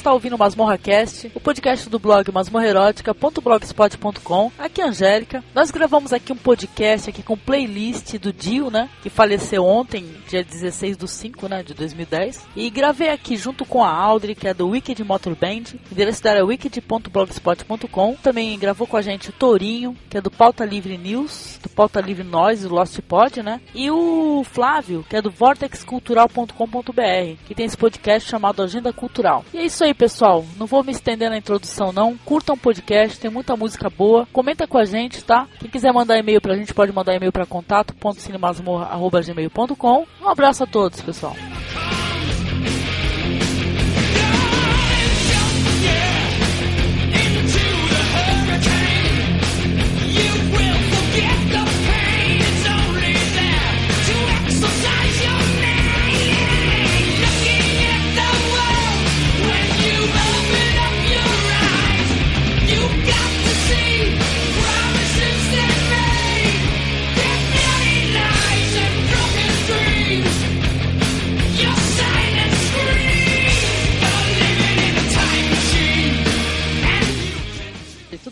Está ouvindo o Masmorra Cast, o podcast do blog masmorrerótica.blogspot.com. Aqui é a Angélica. Nós gravamos aqui um podcast aqui com playlist do Dio, né, que faleceu ontem, dia 16 do 5, né, de 2010. E gravei aqui junto com a Audrey, que é do Wicked Motor Band. O endereço dela é wicked.blogspot.com. Também gravou com a gente o Torinho, que é do Pauta Livre News, do Pauta Livre Nós, do Lost Pod, né? E o Flávio, que é do vortexcultural.com.br, que tem esse podcast chamado Agenda Cultural. E é isso aí, pessoal. Não vou me estender na introdução, não. Curtam o podcast, tem muita música boa. Comenta com a gente, tá? Quem quiser mandar e-mail pra gente, pode mandar e-mail pra contato.cinemasmorra.gmail.com. Um abraço a todos, pessoal.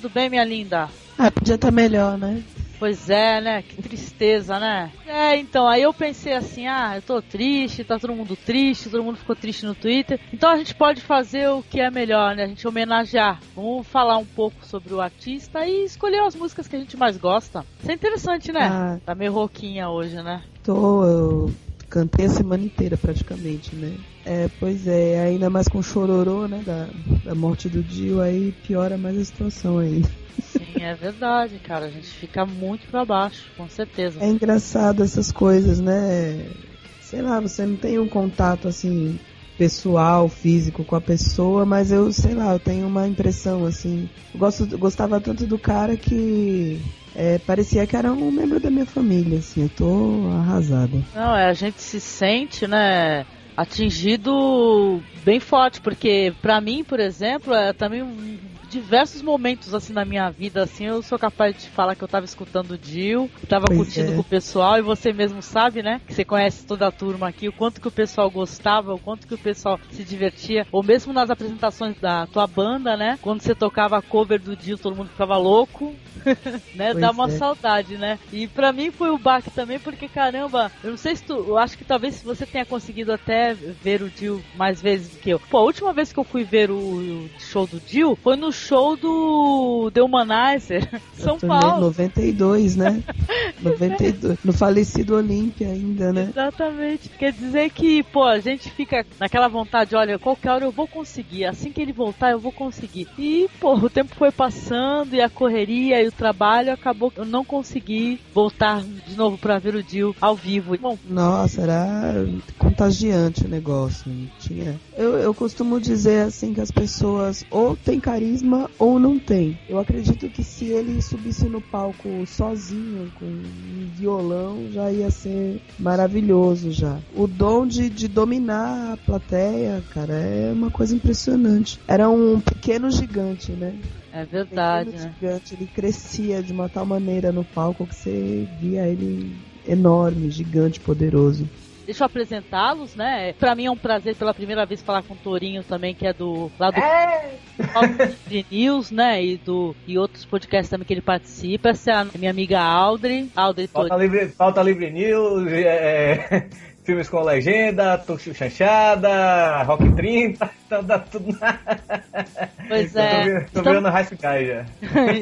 Tudo bem, minha linda? Ah, podia estar melhor, né? Pois é, né? Que tristeza, né? É, então, aí eu pensei assim, ah, eu tô triste, tá todo mundo triste, todo mundo ficou triste no Twitter. Então a gente pode fazer o que é melhor, né? A gente homenagear. Vamos falar um pouco sobre o artista e escolher as músicas que a gente mais gosta. Isso é interessante, né? Ah, tá meio rouquinha hoje, né? Tô, eu cantei a semana inteira praticamente, né? É, pois é, ainda mais com o chororô, né, da, da morte do Dio, aí piora mais a situação ainda. Sim, é verdade, cara. A gente fica muito para baixo, com certeza. É engraçado essas coisas, né? Sei lá, você não tem um contato assim pessoal, físico com a pessoa, mas eu, sei lá, eu tenho uma impressão assim. Eu gosto, eu gostava tanto do cara que é, parecia que era um membro da minha família, assim. Eu tô arrasada. Não, é, a gente se sente, né? atingido bem forte, porque para mim, por exemplo, é também um diversos momentos assim na minha vida, assim, eu sou capaz de falar que eu tava escutando o Jill, tava pois curtindo é. com o pessoal, e você mesmo sabe, né? Que você conhece toda a turma aqui, o quanto que o pessoal gostava, o quanto que o pessoal se divertia, ou mesmo nas apresentações da tua banda, né? Quando você tocava a cover do Jill, todo mundo ficava louco, né? Pois Dá uma é. saudade, né? E pra mim foi o baque também, porque caramba, eu não sei se tu, eu acho que talvez você tenha conseguido até ver o Jill mais vezes do que eu. Pô, a última vez que eu fui ver o, o show do Jill foi no show do The Humanizer, São Paulo. 92, né? 92. No falecido Olímpia ainda, né? Exatamente. Quer dizer que, pô, a gente fica naquela vontade, olha, qualquer hora eu vou conseguir. Assim que ele voltar, eu vou conseguir. E, pô, o tempo foi passando e a correria e o trabalho acabou eu não consegui voltar de novo pra ver o Dio ao vivo. Bom, Nossa, era contagiante o negócio. Tinha. Eu, eu costumo dizer assim que as pessoas ou têm carisma ou ou não tem. Eu acredito que se ele subisse no palco sozinho, com um violão, já ia ser maravilhoso já. O dom de, de dominar a plateia, cara, é uma coisa impressionante. Era um pequeno gigante, né? É verdade, né? Gigante, ele crescia de uma tal maneira no palco que você via ele enorme, gigante, poderoso. Deixa eu apresentá-los, né? Pra mim é um prazer pela primeira vez falar com o Torinho também, que é do lá do é. de News, né? E do e outros podcasts também que ele participa. Essa é a minha amiga Audrey. Audrey Pauta Livre, Pauta Livre News, é, filmes com legenda, Tuxo Chanchada, Rock 30 então dá tudo na... Pois é. Tô, tô vendo High Sky já.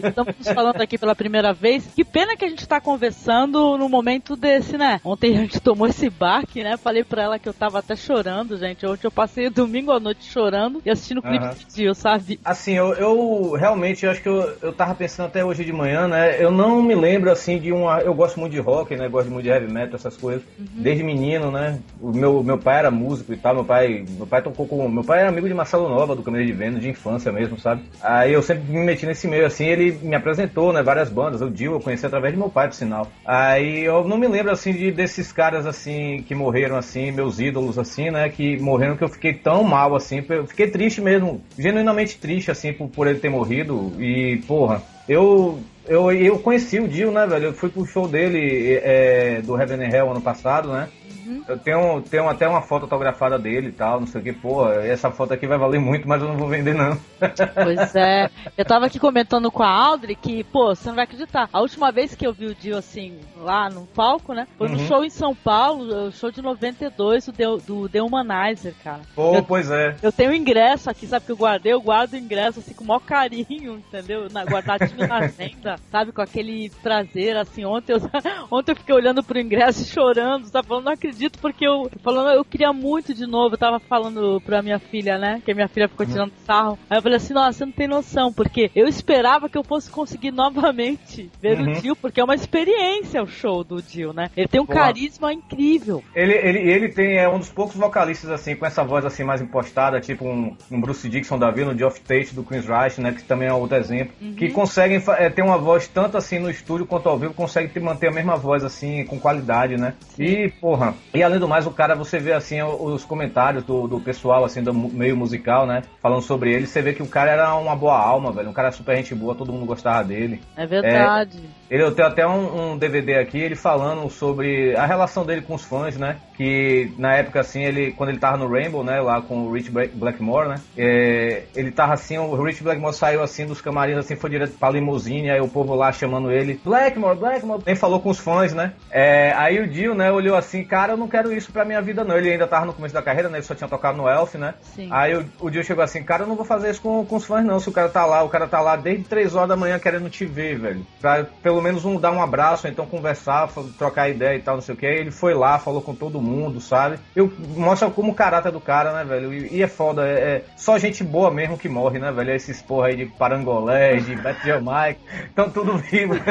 Estamos falando aqui pela primeira vez. Que pena que a gente tá conversando no momento desse, né? Ontem a gente tomou esse baque, né? Falei pra ela que eu tava até chorando, gente. Ontem eu passei domingo à noite chorando e assistindo o clipe de Dio, sabe? Assim, eu, eu realmente eu acho que eu, eu tava pensando até hoje de manhã, né? Eu não me lembro assim de uma. Eu gosto muito de rock, né? Gosto muito de heavy metal, essas coisas. Uhum. Desde menino, né? O meu, meu pai era músico e tal. Meu pai, meu pai tocou com. Meu pai era amigo de Marcelo Nova, do Câmera de Vênus, de infância mesmo, sabe? Aí eu sempre me meti nesse meio, assim, ele me apresentou, né, várias bandas, o Dio eu conheci através de meu pai, por sinal. Aí eu não me lembro, assim, de desses caras, assim, que morreram, assim, meus ídolos, assim, né, que morreram que eu fiquei tão mal, assim, eu fiquei triste mesmo, genuinamente triste, assim, por, por ele ter morrido e, porra, eu eu, eu conheci o Dio, né, velho? Eu fui pro show dele é, do Heaven and Hell ano passado, né? Uhum. Eu tenho, tenho até uma foto autografada dele e tal, não sei o que, pô, essa foto aqui vai valer muito, mas eu não vou vender não. Pois é. Eu tava aqui comentando com a Audrey que, pô, você não vai acreditar. A última vez que eu vi o Dio assim, lá no palco, né? Foi no uhum. show em São Paulo, o show de 92 do The, do The Humanizer, cara. Pô, eu, pois é. Eu tenho o ingresso aqui, sabe que eu guardei? Eu guardo o ingresso assim com o maior carinho, entendeu? Na, guardadinho na agenda, sabe? Com aquele prazer, assim. Ontem eu, ontem eu fiquei olhando pro ingresso e chorando, sabe? Falando, não acredito, porque eu, falando, eu queria muito de novo. Eu tava falando pra minha filha, né? Que a minha filha ficou tirando sarro. Aí eu falei assim, nossa, você não tem noção, porque eu esperava que eu fosse conseguir novamente ver uhum. o Dio, porque é uma experiência o show do Dio, né? Ele tem um carisma incrível. Ele, ele, ele tem, é um dos poucos vocalistas, assim, com essa voz, assim, mais impostada, tipo um, um Bruce Dixon da vida, no Geoff Tate do Queen's Rush, né? Que também é outro exemplo. Uhum. Que conseguem é, ter uma voz tanto assim no estúdio quanto ao vivo, consegue manter a mesma voz, assim, com qualidade, né? Sim. E, porra, e além do mais, o cara, você vê, assim, os comentários do, do pessoal, assim, do meio musical, né? Falando sobre ele, você vê que o cara era uma boa alma, velho. Um cara super gente boa, todo mundo gostava dele. É verdade. É, ele, eu tenho até um, um, DVD aqui, ele falando sobre a relação dele com os fãs, né? Que na época, assim, ele, quando ele tava no Rainbow, né? Lá com o Rich Blackmore, né? É, ele tava assim, o Rich Blackmore saiu assim dos camarins, assim, foi direto pra limusine, aí o povo lá chamando ele, Blackmore, Blackmore, nem falou com os fãs, né? É, aí o Dio, né, olhou assim, cara, eu não quero isso pra minha vida, não. Ele ainda tava no começo da carreira, né? Ele só tinha tocado no Elf, né? Sim. Aí o, o Dio chegou assim, cara, eu não vou fazer isso com, com os fãs, não. Se o cara tá lá, o cara tá lá desde 3 horas da manhã querendo te ver, velho. Pra pelo menos um dar um abraço, então conversar, trocar ideia e tal, não sei o que. Ele foi lá, falou com todo mundo, sabe? Eu, mostra como o caráter do cara, né, velho? E, e é foda, é, é, só gente boa mesmo que morre, né, velho? Esses porra aí de Parangolé, de Beth Mike, estão tudo vivo.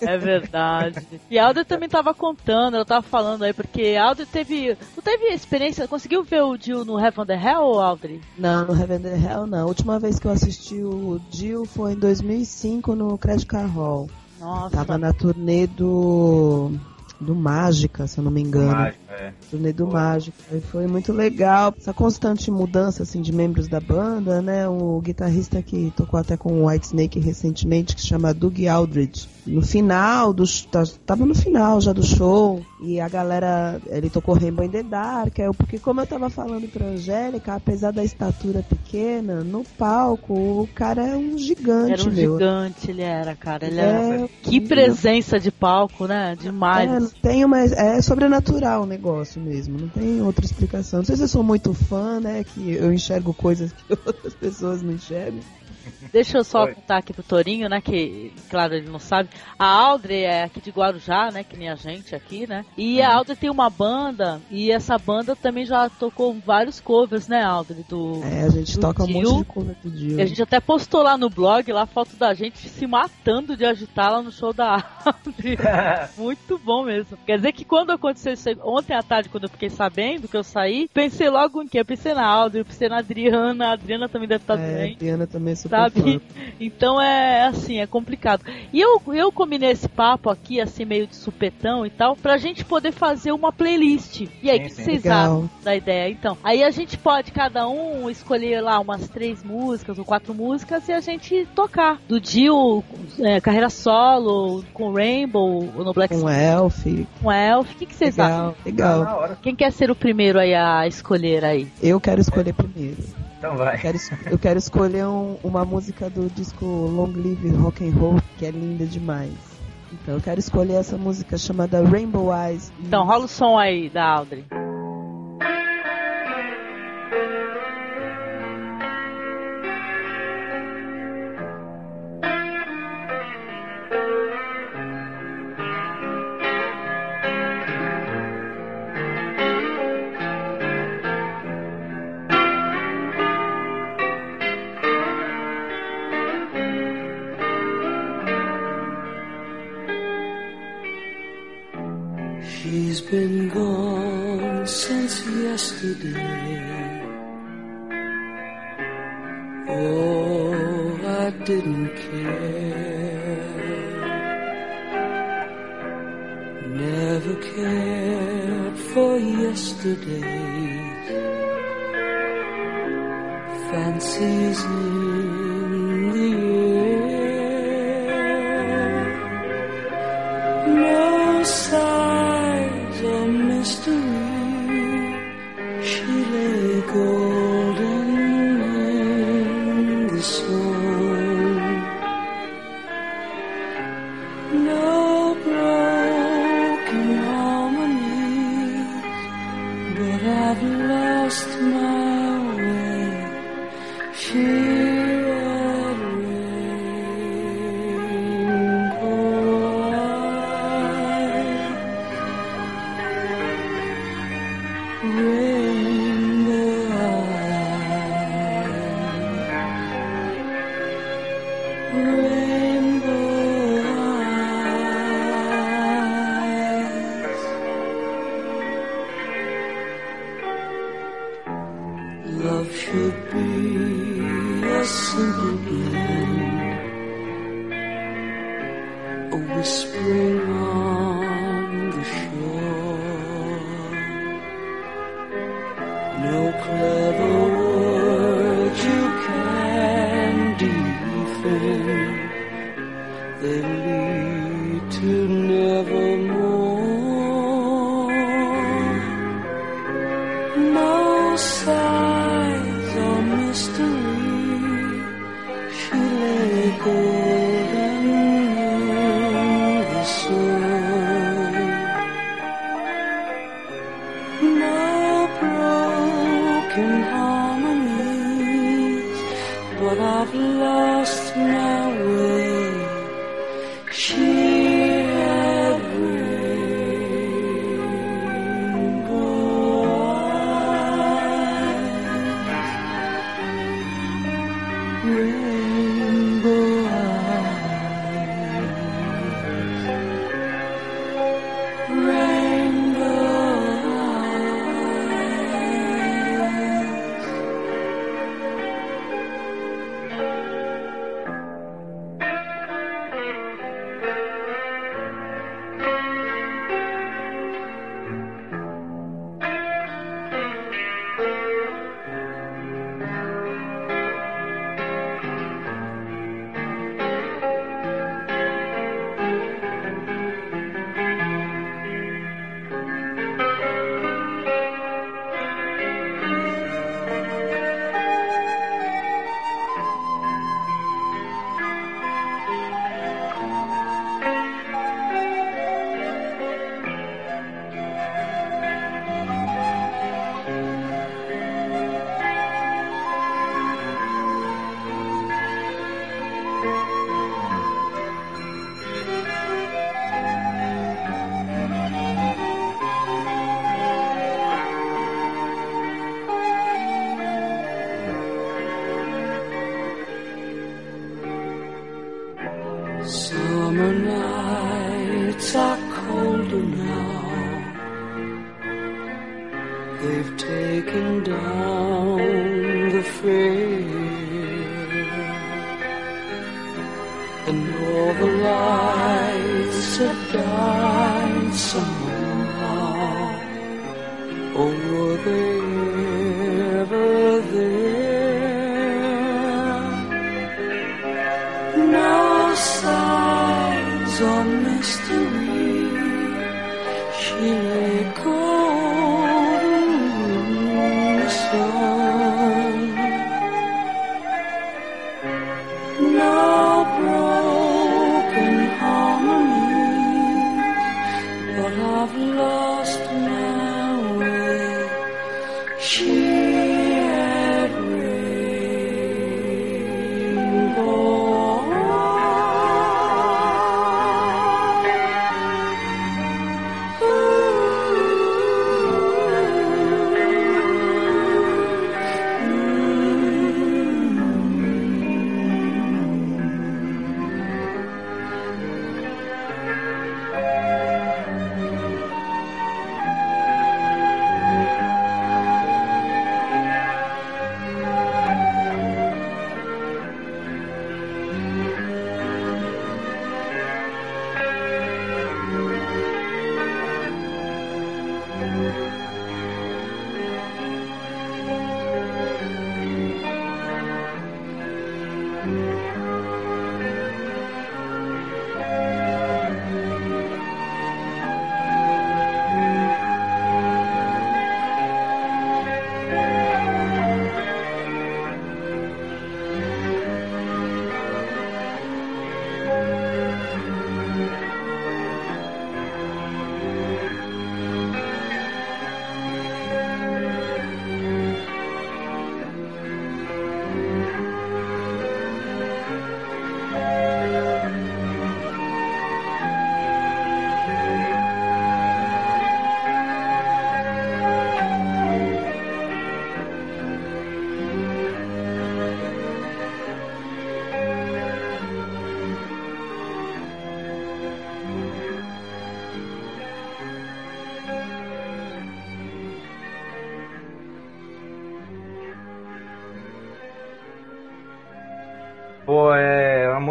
é, é, verdade. E a Alder também tava contando, ela tava falando aí, porque a Alder teve. Não teve experiência, conseguiu ver o Jill no Heaven the Hell, Audrey? Não, no Heaven the Hell não. A última vez que eu assisti o Jill foi em 2005 no Credit Car Hall. Nossa. Tava na turnê do do Mágica, se eu não me engano. Mágica, é. Turnê do Mágica. E foi muito legal. Essa constante mudança assim, de membros da banda, né? O guitarrista que tocou até com o White Snake recentemente, que se chama Doug Aldridge. No final do tava no final já do show e a galera, ele tocou Rainbow in the Dark, é, porque como eu tava falando pra Angélica, apesar da estatura pequena, no palco o cara é um gigante, Era um meu. gigante, ele era, cara, ele é, era... Que presença de palco, né? Demais. É, tem uma, é sobrenatural o negócio mesmo, não tem outra explicação. Não sei se eu sou muito fã, né, que eu enxergo coisas que outras pessoas não enxergam. Deixa eu só Oi. contar aqui pro Torinho, né? Que, claro, ele não sabe. A Audrey é aqui de Guarujá, né? Que nem a gente aqui, né? E a Audrey tem uma banda, e essa banda também já tocou vários covers, né, Audrey? Do, é, a gente toca Dio. um monte de cover do Dio. E a gente até postou lá no blog, lá a foto da gente se matando de agitar lá no show da Audrey. Muito bom mesmo. Quer dizer que quando aconteceu isso ontem à tarde, quando eu fiquei sabendo que eu saí, pensei logo em quê? Eu pensei na Audrey, pensei na Adriana, a Adriana também deve estar é, bem. A Adriana também é super sabe? Então é assim, é complicado. E eu, eu combinei esse papo aqui, assim, meio de supetão e tal, pra gente poder fazer uma playlist. E aí, o que, vocês acham da ideia? Então, aí a gente pode, cada um, escolher lá umas três músicas ou quatro músicas e a gente tocar. Do Dio, é, carreira solo, com Rainbow, no Black Com Elf. Com Elf. O que, que vocês legal, acham? Legal. Quem quer ser o primeiro aí a escolher aí? Eu quero escolher primeiro. Então vai. Eu quero, eu quero escolher um, uma música do disco Long Live Rock and Roll, que é linda demais. Então eu quero escolher essa música chamada Rainbow Eyes. Então rola o som aí da Audrey. been gone since yesterday. Oh, I didn't care. Never cared for yesterday. Fancies new.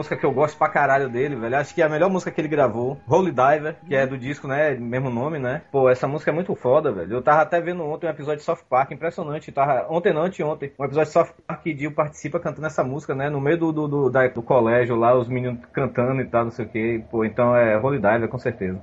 Música que eu gosto pra caralho dele, velho. Acho que é a melhor música que ele gravou. Holy Diver, que é do disco, né? Mesmo nome, né? Pô, essa música é muito foda, velho. Eu tava até vendo ontem um episódio de South Park, impressionante. Tava, ontem não, ontem, um episódio de South Park que Dio participa cantando essa música, né? No meio do, do, do, da, do colégio lá, os meninos cantando e tal, não sei o que. Pô, então é Holy Diver, com certeza.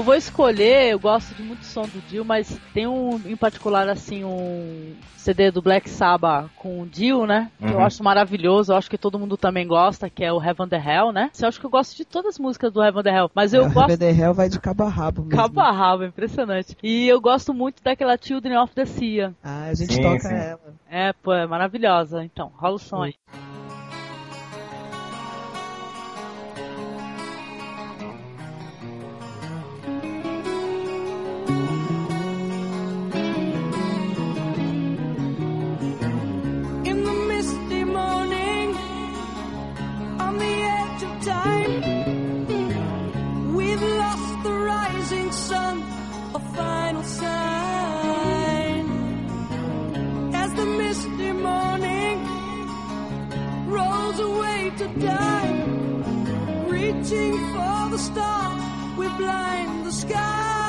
Eu vou escolher, eu gosto de muito som do Dio, mas tem um, em particular, assim, um CD do Black Sabbath com o Dio, né? Que eu Uhum. acho maravilhoso, eu acho que todo mundo também gosta, que é o Heaven the Hell, né? Eu acho que eu gosto de todas as músicas do Heaven the Hell, mas eu a gosto... Heaven and Hell vai de cabo a rabo mesmo. Cabo a rabo, impressionante. E eu gosto muito daquela Children of the Sea. Ah, a gente Sim, toca sim. ela. É, pô, é maravilhosa. Então, rola o som aí. in to die reaching for the stars we blind the sky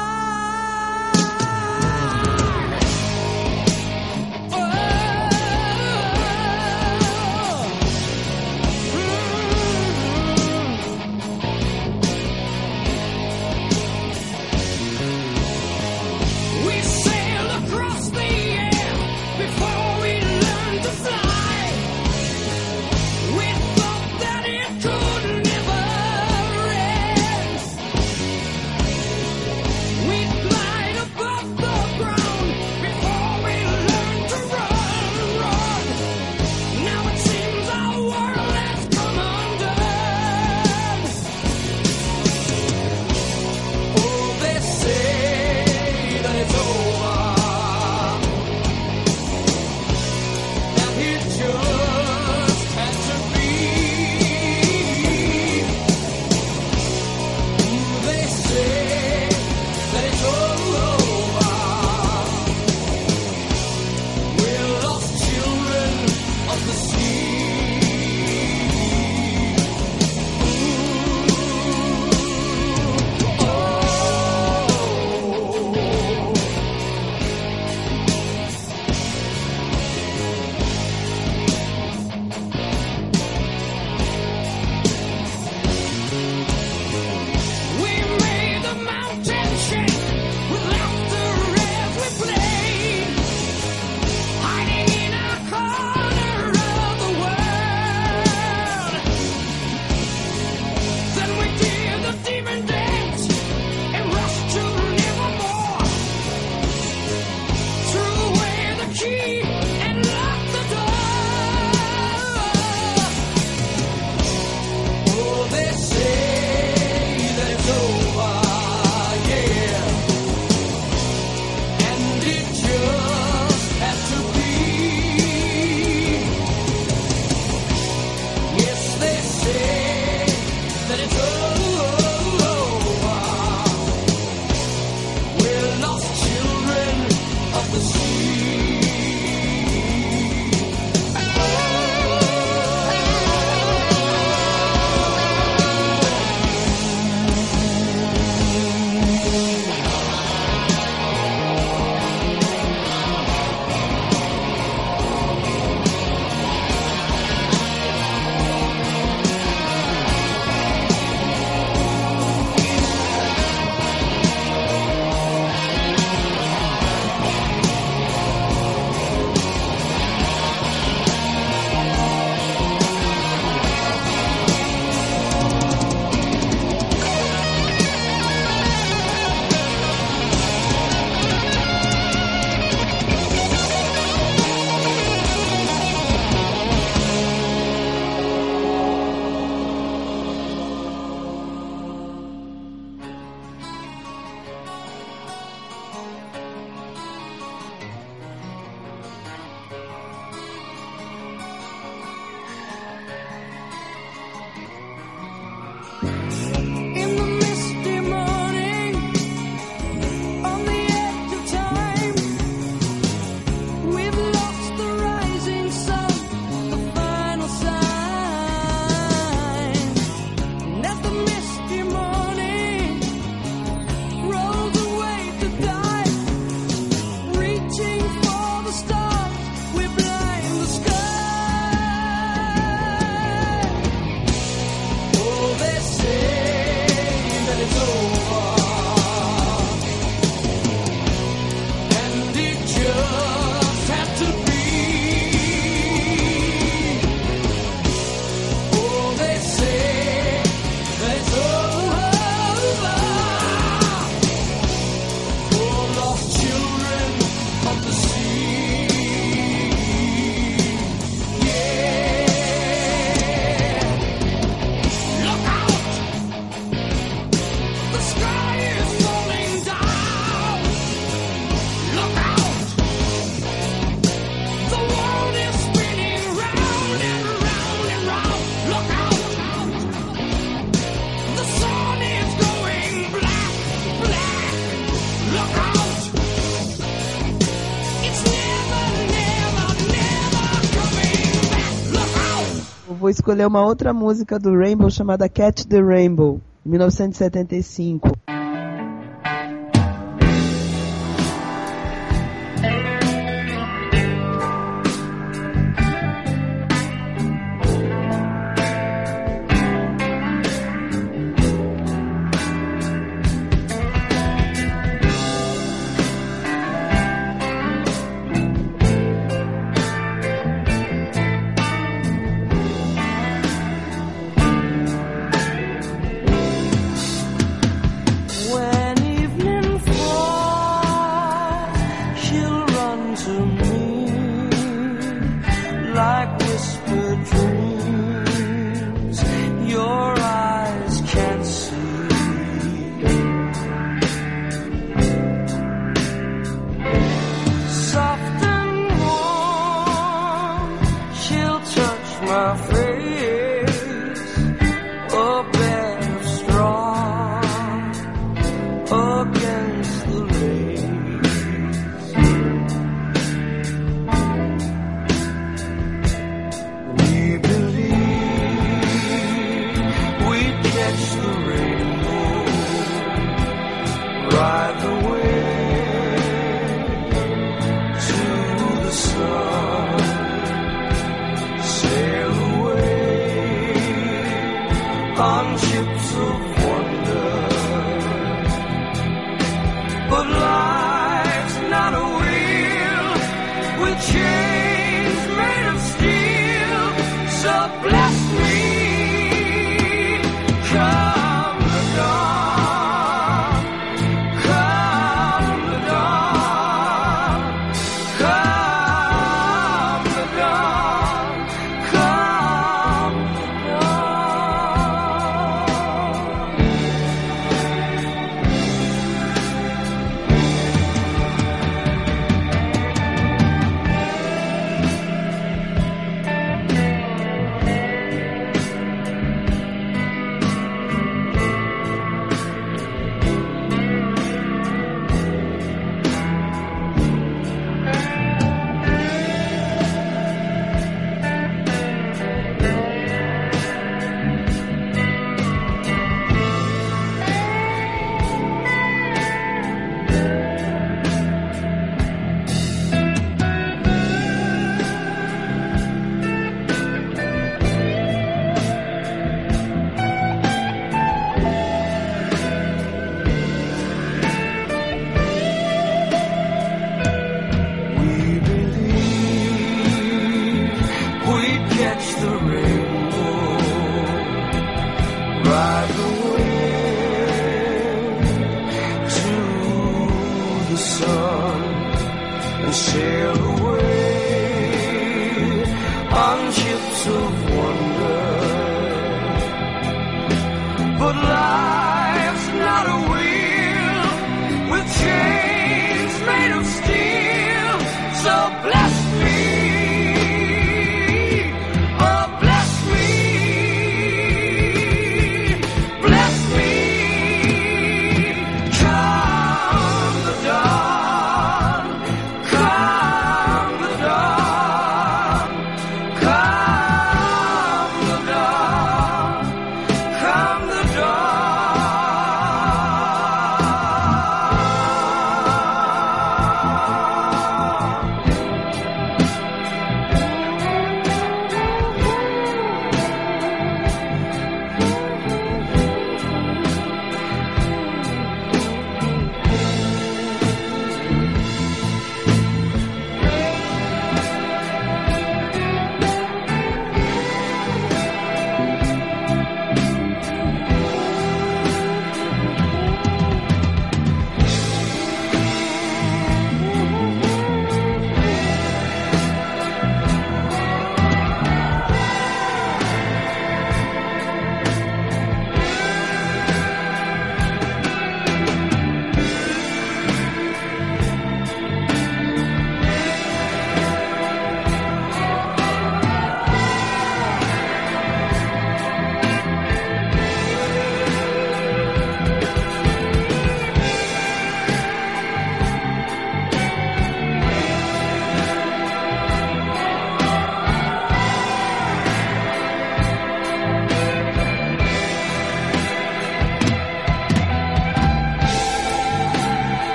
escolheu uma outra música do Rainbow chamada Catch the Rainbow, 1975.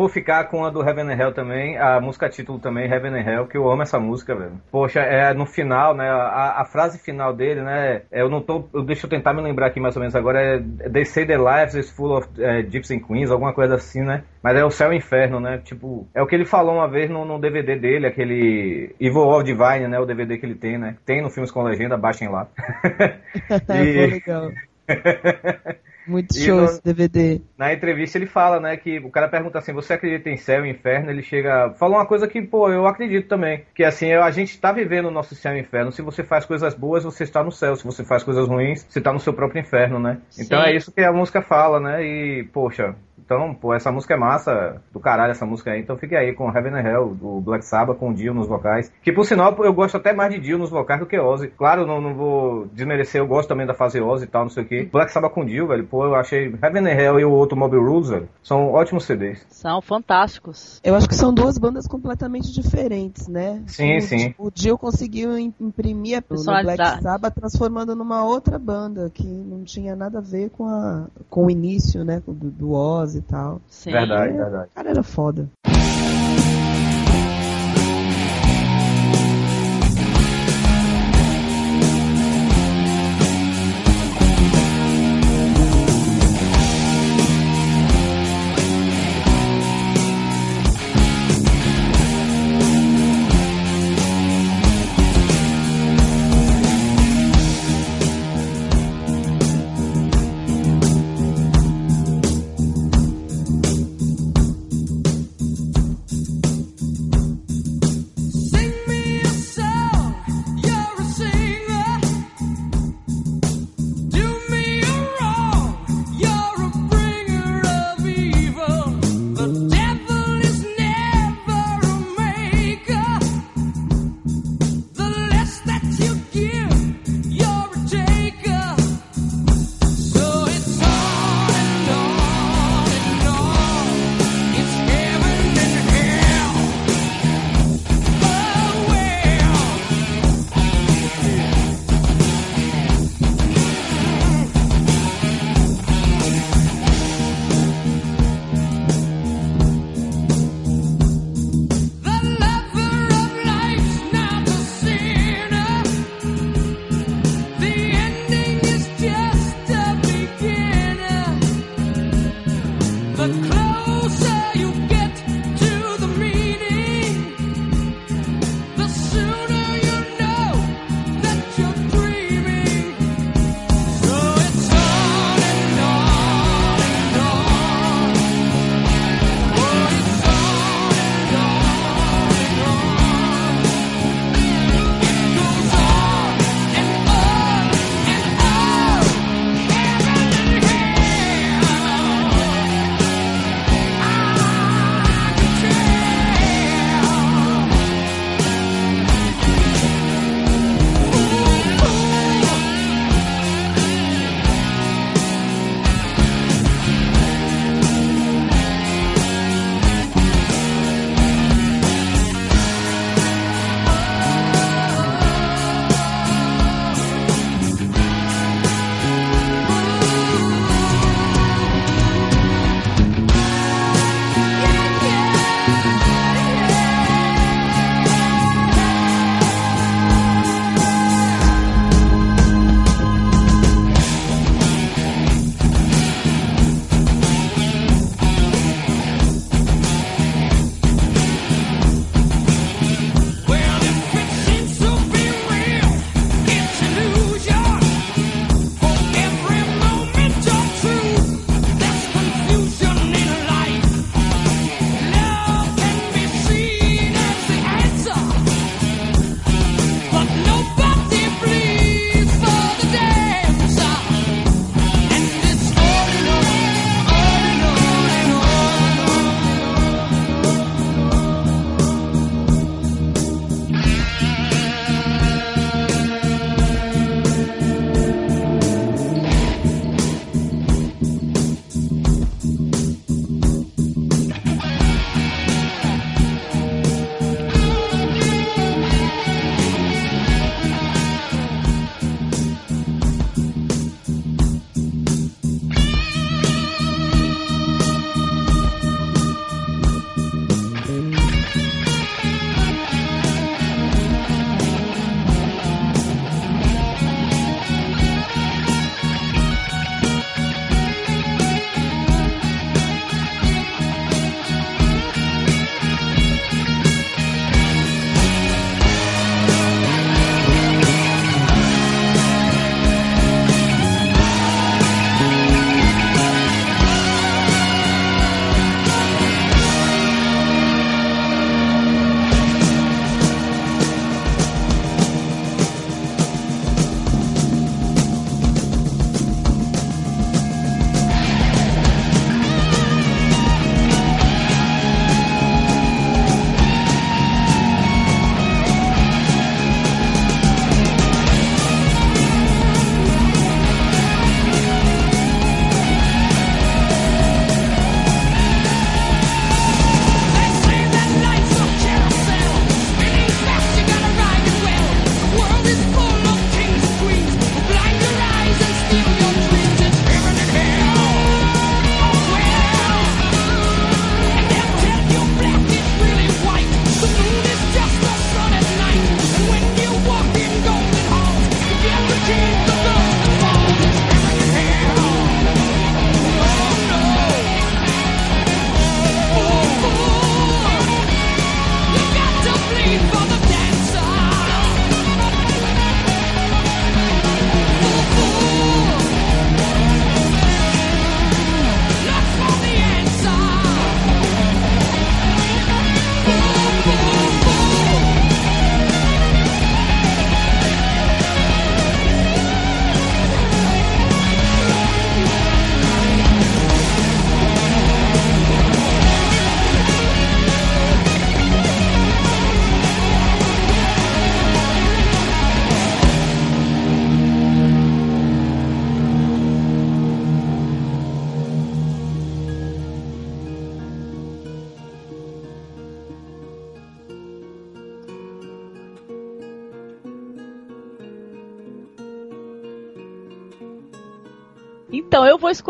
Vou ficar com a do Heaven and Hell também, a música título também, Heaven and Hell, que eu amo essa música, velho. Poxa, é no final, né, a, a frase final dele, né, eu não tô, eu, deixa eu tentar me lembrar aqui mais ou menos agora, é They say their lives is full of é, gypsy queens, alguma coisa assim, né, mas é o céu e o inferno, né, tipo, é o que ele falou uma vez no, no DVD dele, aquele Evil of Divine, né, o DVD que ele tem, né, tem no Filmes com Legenda, baixem lá. e... legal. Muito show no, esse DVD. Na entrevista ele fala, né, que o cara pergunta assim, você acredita em céu e inferno? Ele chega, fala uma coisa que, pô, eu acredito também, que assim, a gente tá vivendo o nosso céu e inferno. Se você faz coisas boas, você está no céu. Se você faz coisas ruins, você está no seu próprio inferno, né? Sim. Então é isso que a música fala, né? E, poxa, então, pô, essa música é massa, do caralho essa música aí. Então fique aí com Heaven and Hell, do Black Sabbath, com o Dio nos vocais. Que por sinal, eu gosto até mais de Dio nos vocais do que Ozzy. Claro, não, não vou desmerecer, eu gosto também da fase Ozzy e tal, não sei o que. Black Sabbath com Dio, velho, pô, eu achei Heaven and Hell e o outro Mobile Rules, velho, são ótimos CDs. São fantásticos. Eu acho que são duas bandas completamente diferentes, né? Sim, o, sim. O Dio conseguiu imprimir a no Black Sabbath transformando numa outra banda que não tinha nada a ver com, a, com o início, né, do, do Ozzy e tal. Sim. Verdade, verdade. O cara era foda.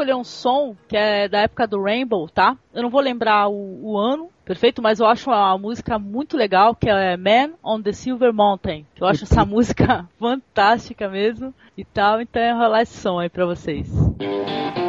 escolher um som que é da época do Rainbow, tá? Eu não vou lembrar o, o ano, perfeito, mas eu acho uma música muito legal, que é Man on the Silver Mountain. Eu acho essa música fantástica mesmo e tal, então é rolar esse som aí pra vocês. Música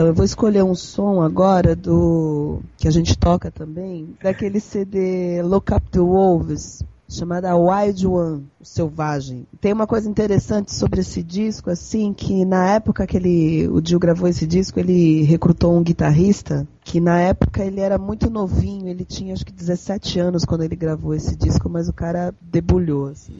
Então eu vou escolher um som agora do que a gente toca também, daquele CD Look Up the Wolves, chamada Wild One, o Selvagem. Tem uma coisa interessante sobre esse disco, assim, que na época que ele, o Dio gravou esse disco, ele recrutou um guitarrista, que na época ele era muito novinho, ele tinha acho que 17 anos quando ele gravou esse disco, mas o cara debulhou, assim.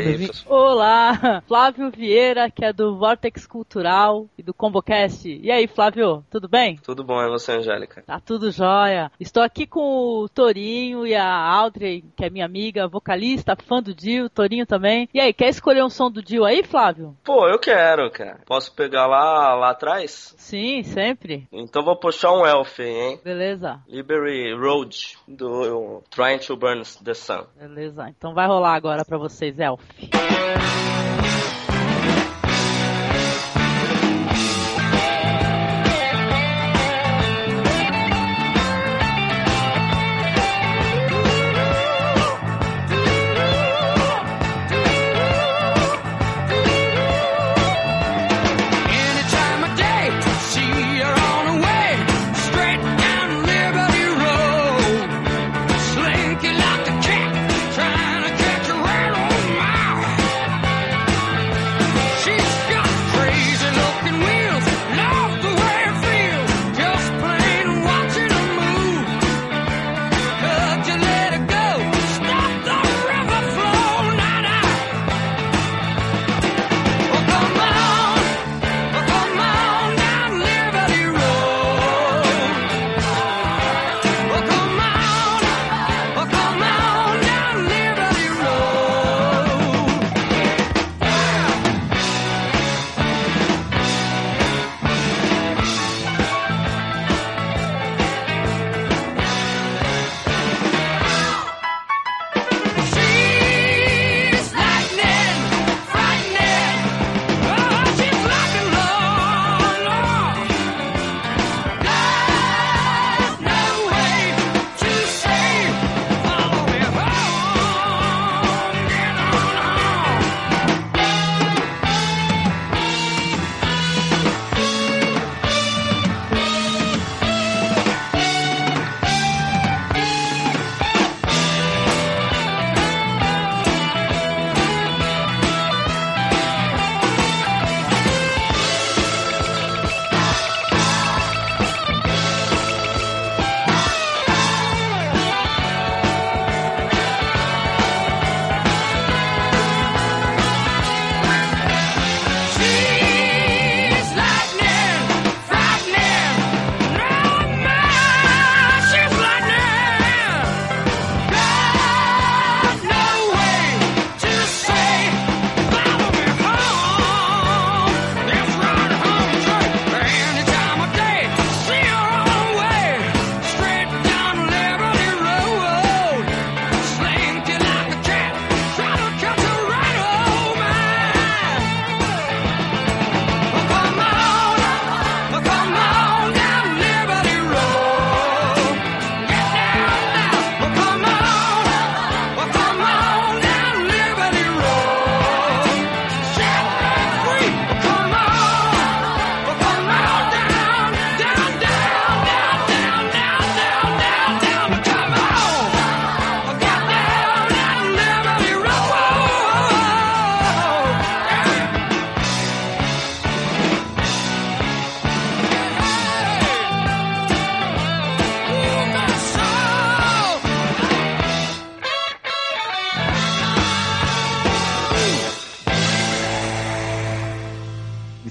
Aí, Inclusive- pessoal. Olá, Flávio Vieira, que é do Vortex Cultural e do ComboCast. E aí, Flávio, tudo bem? Tudo bom, é você, Angélica? Tá tudo jóia. Estou aqui com o Torinho e a Audrey, que é minha amiga, vocalista, fã do Dio, Torinho também. E aí, quer escolher um som do Dio aí, Flávio? Pô, eu quero, cara. Posso pegar lá, lá atrás? Sim, sempre. Então vou puxar um elf hein? Beleza, Liberty Road, do Trying to Burn the Sun. beleza. Então vai rolar agora pra vocês, Elf. Wild,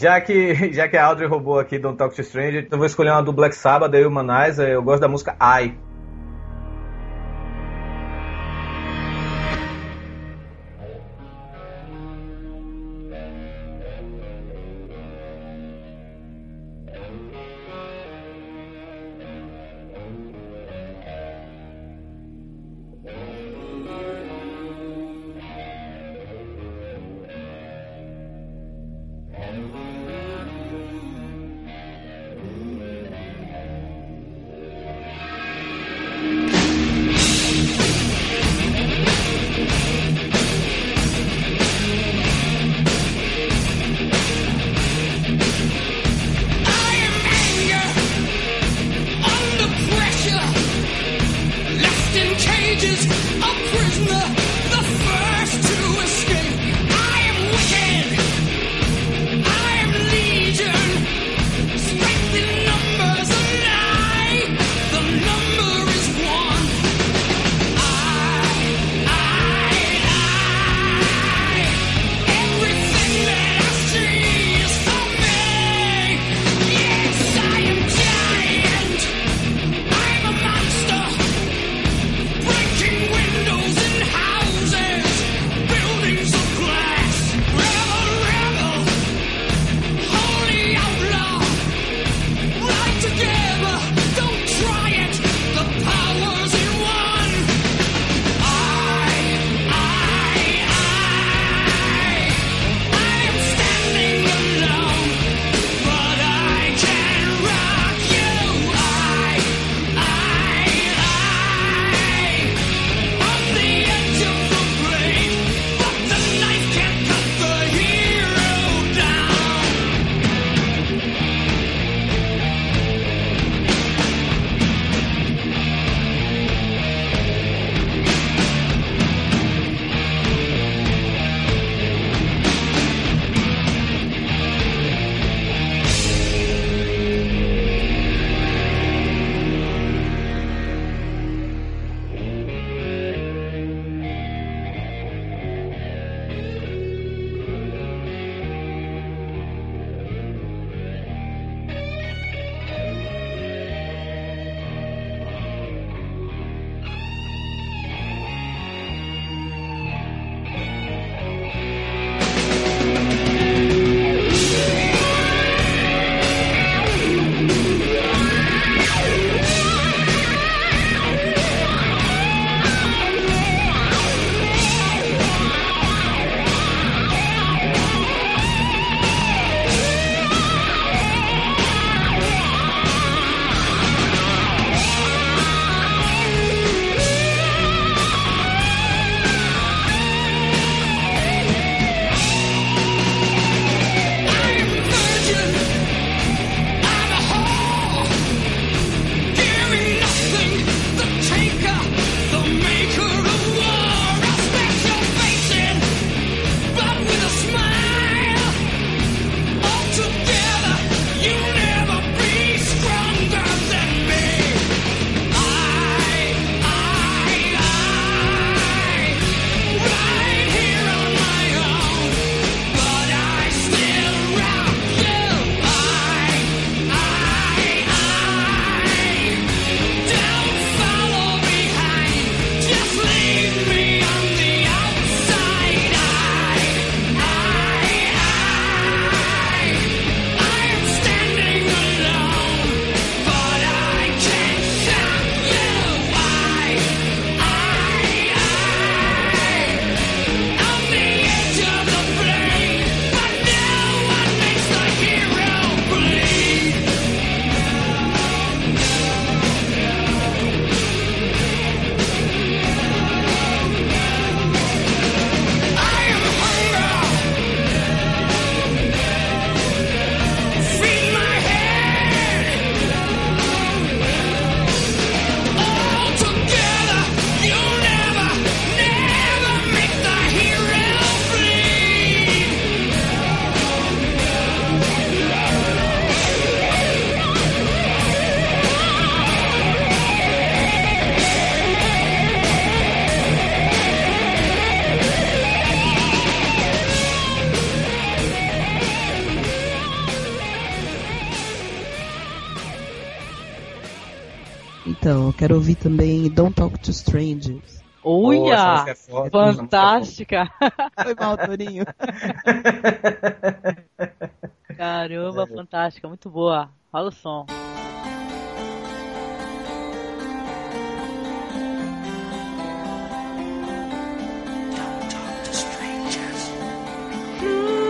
Já que, já que a Audrey roubou aqui Don't Talk to Stranger, então eu vou escolher uma do Black Sabbath, da Humanizer. Eu gosto da música I. quero ouvir também Don't Talk to Strangers. Uia! é é Fantástica! Foi mal, Torinho. Caramba, fantástica, muito boa. Fala o som. Don't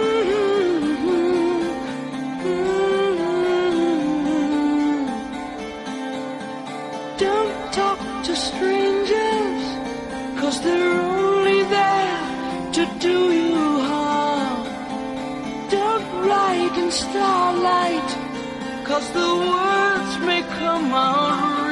cause they're only there to do you harm. Don't write in starlight, cause the words may come out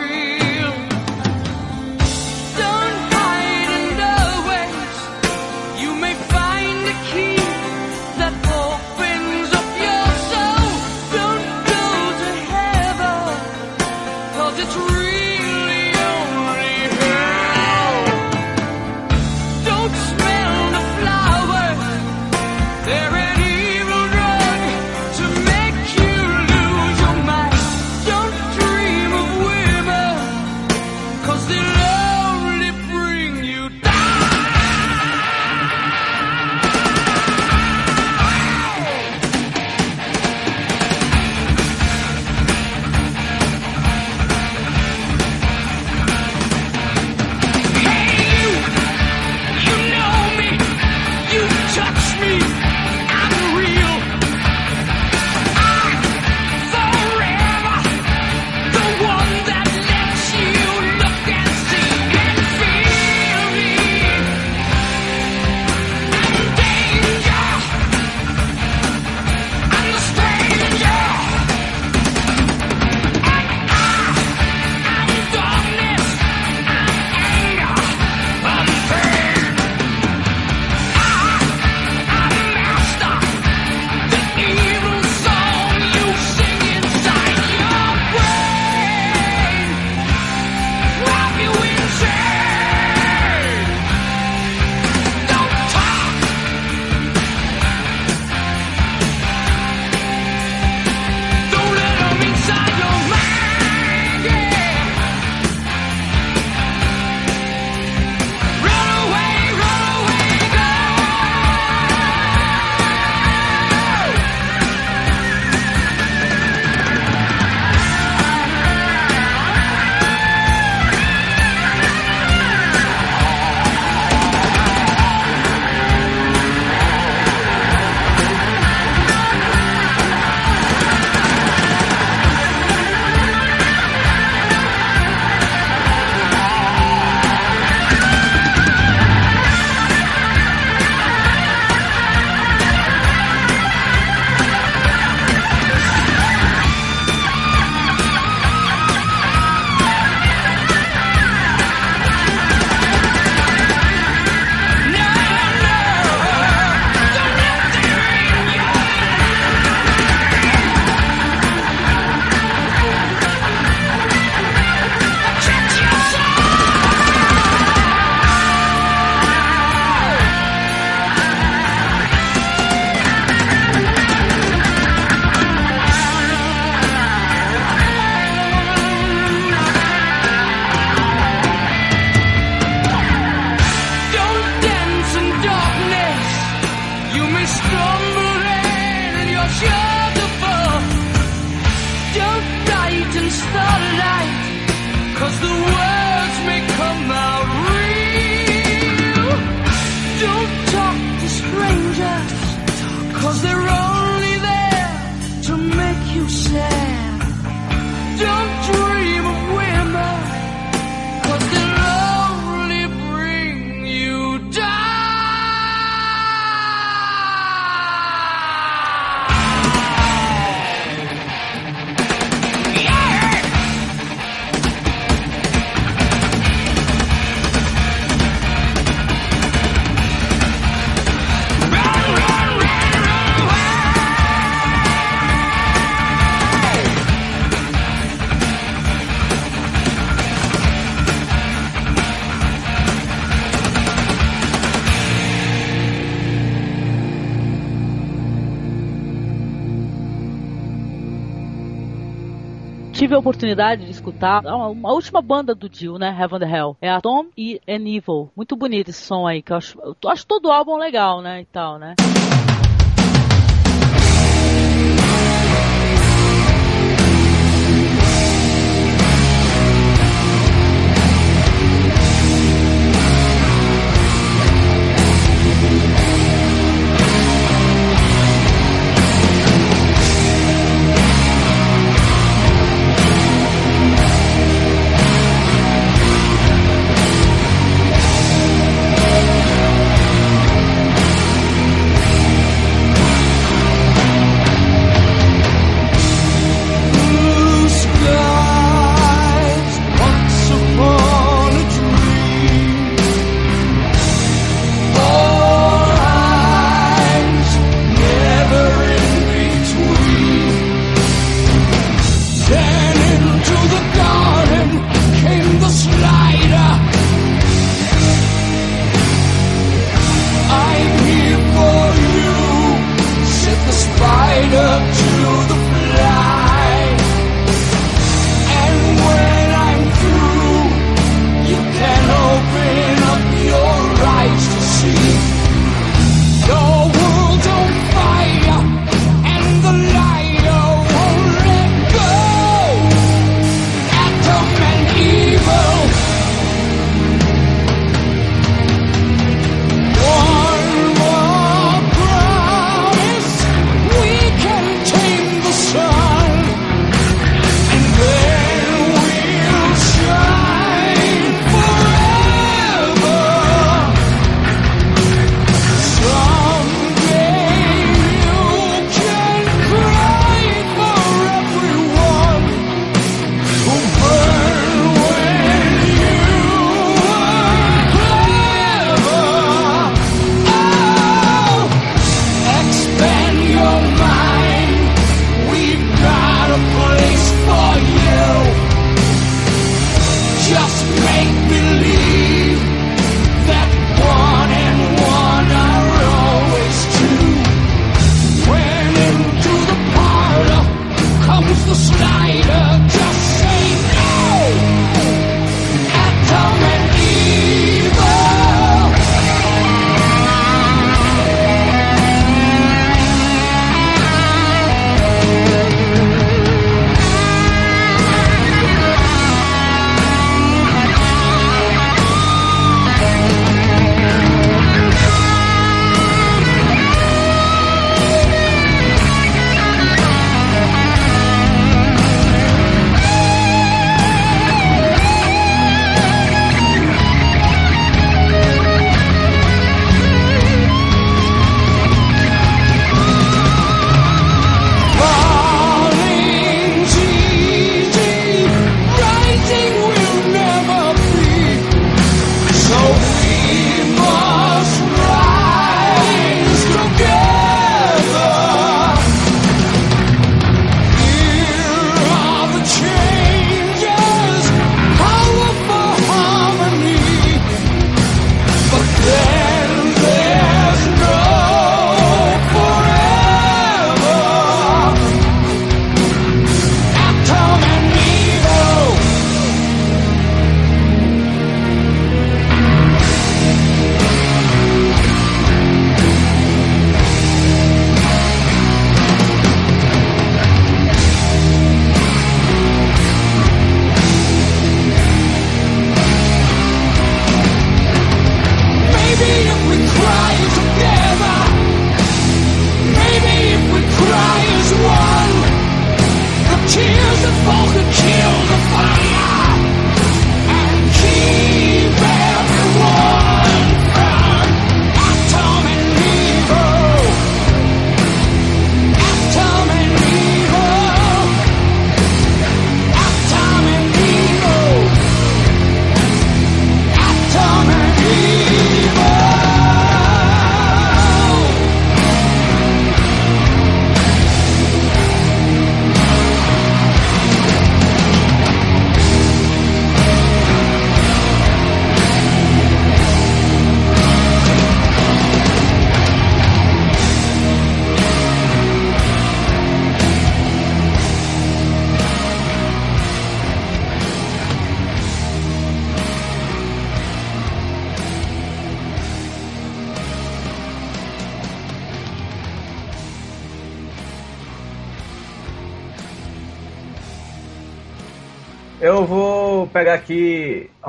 tive a oportunidade de escutar a, uma última banda do Dio, né? Heaven and Hell. É Atom e An Evil. Muito bonito esse som aí, que eu acho, eu acho todo o álbum legal, né? E tal, né?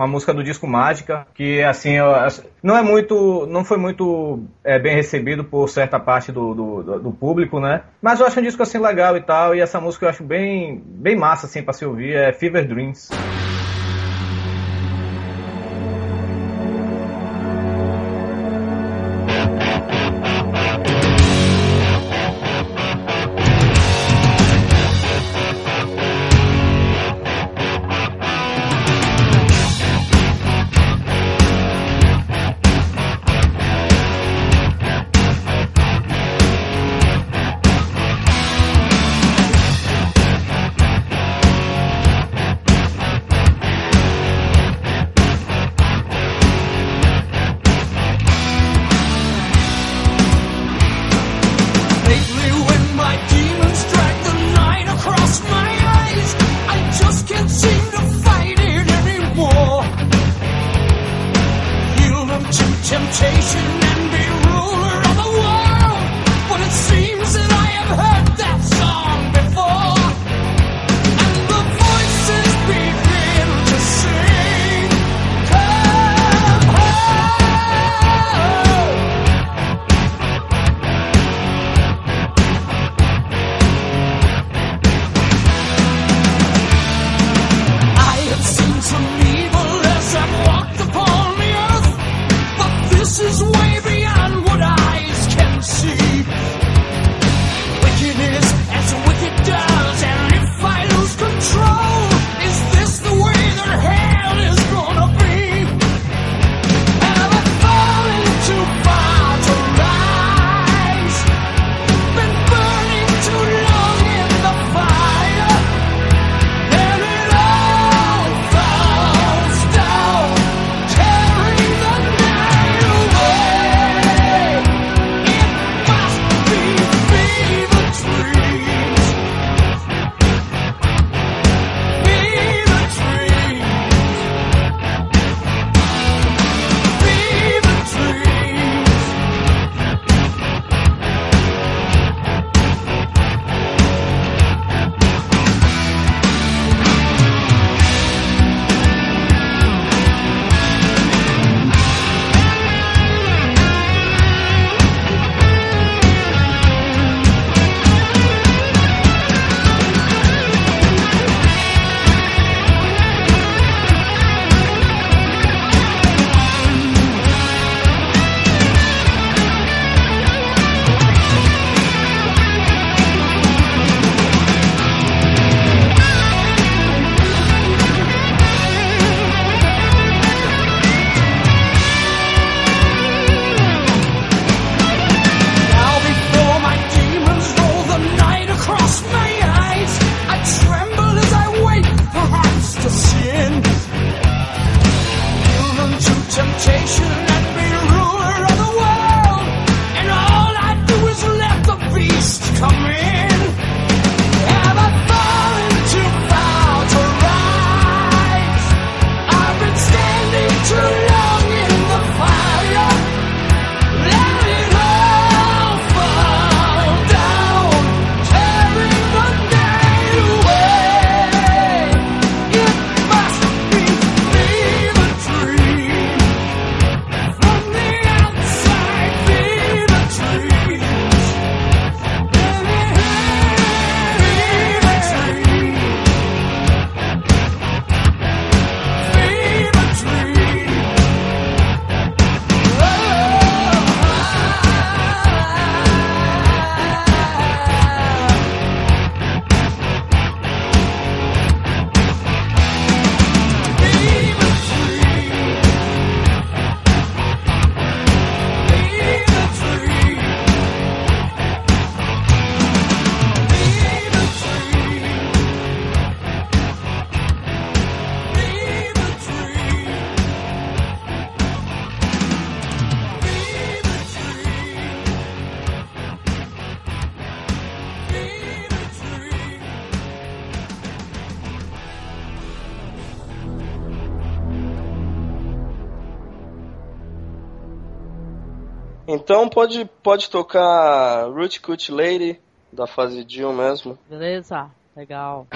música do disco Mágica, que assim, não é muito. não foi muito é, bem recebido por certa parte do, do, do, público, né? Mas eu acho um disco assim legal e tal, e essa música eu acho bem, bem massa assim para se ouvir, é Fever Dreams. Então pode, pode tocar Root Cut Lady, da fase Jill mesmo. Beleza, legal.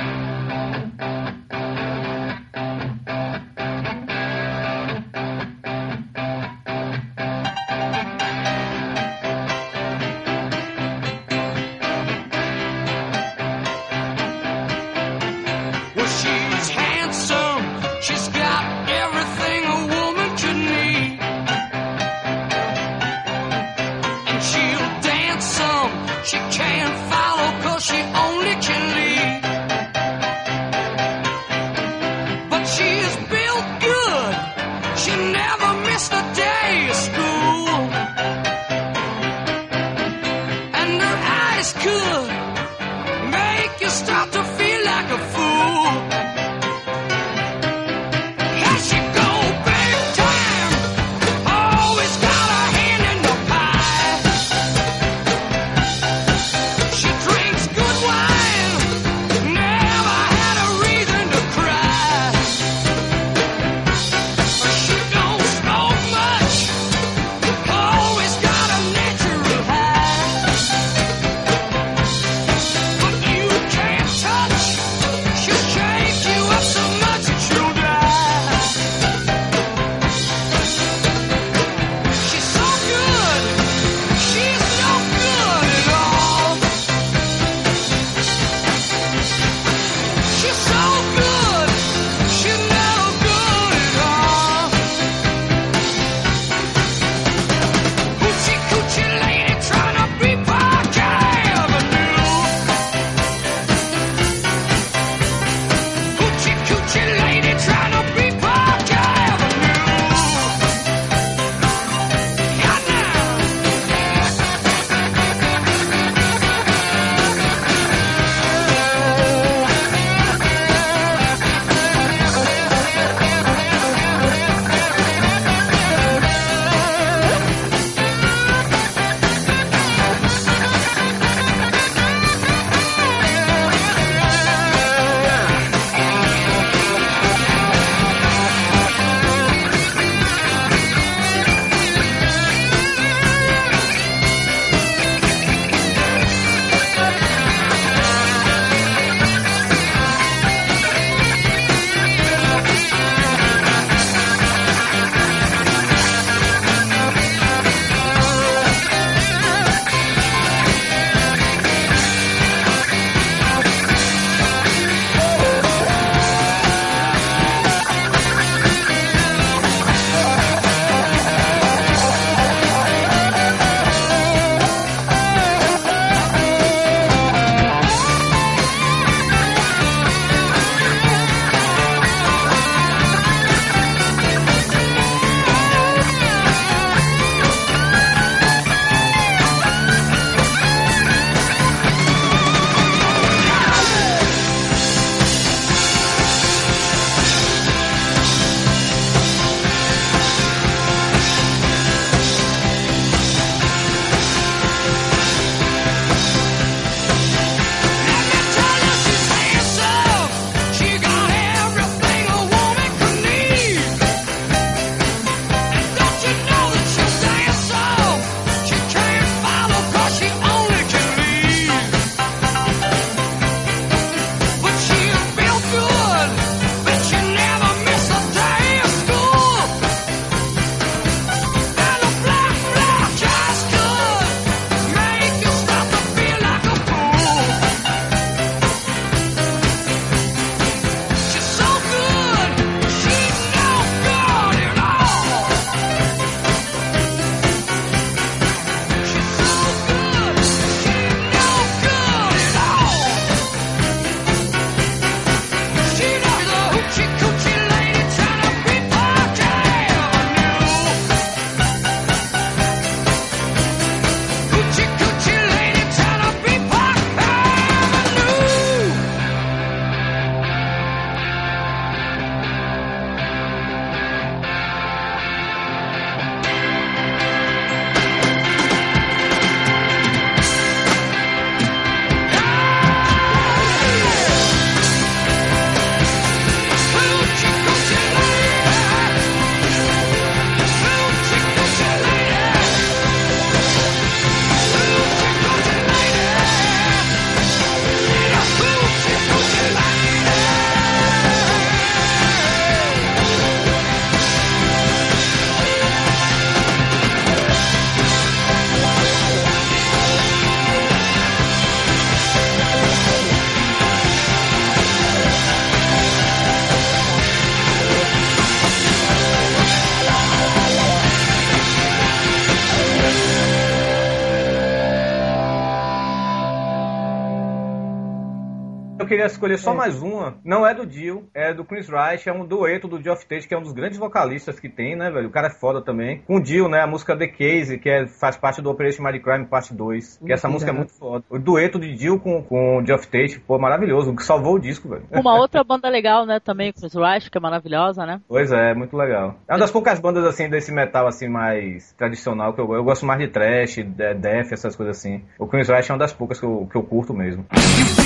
Escolher só mais uma. Não é do Dio, é do Chris Wright, é um dueto do Geoff Tate, que é um dos grandes vocalistas que tem, né, velho? O cara é foda também. Com o Dio, né, a música The Case, que é, faz parte do Operation Mighty Crime Parte 2. Que essa música é muito foda. O dueto de Dio com, com o Geoff Tate, pô, maravilhoso. O que salvou o disco, velho. Uma outra banda legal, né, também, Chris Wright, que é maravilhosa, né? Pois é, é muito legal. É uma das poucas bandas, assim, desse metal, assim, mais tradicional que eu gosto. Eu gosto mais de trash, de death, essas coisas assim. O Chris Wright é uma das poucas que eu, que eu curto mesmo.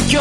You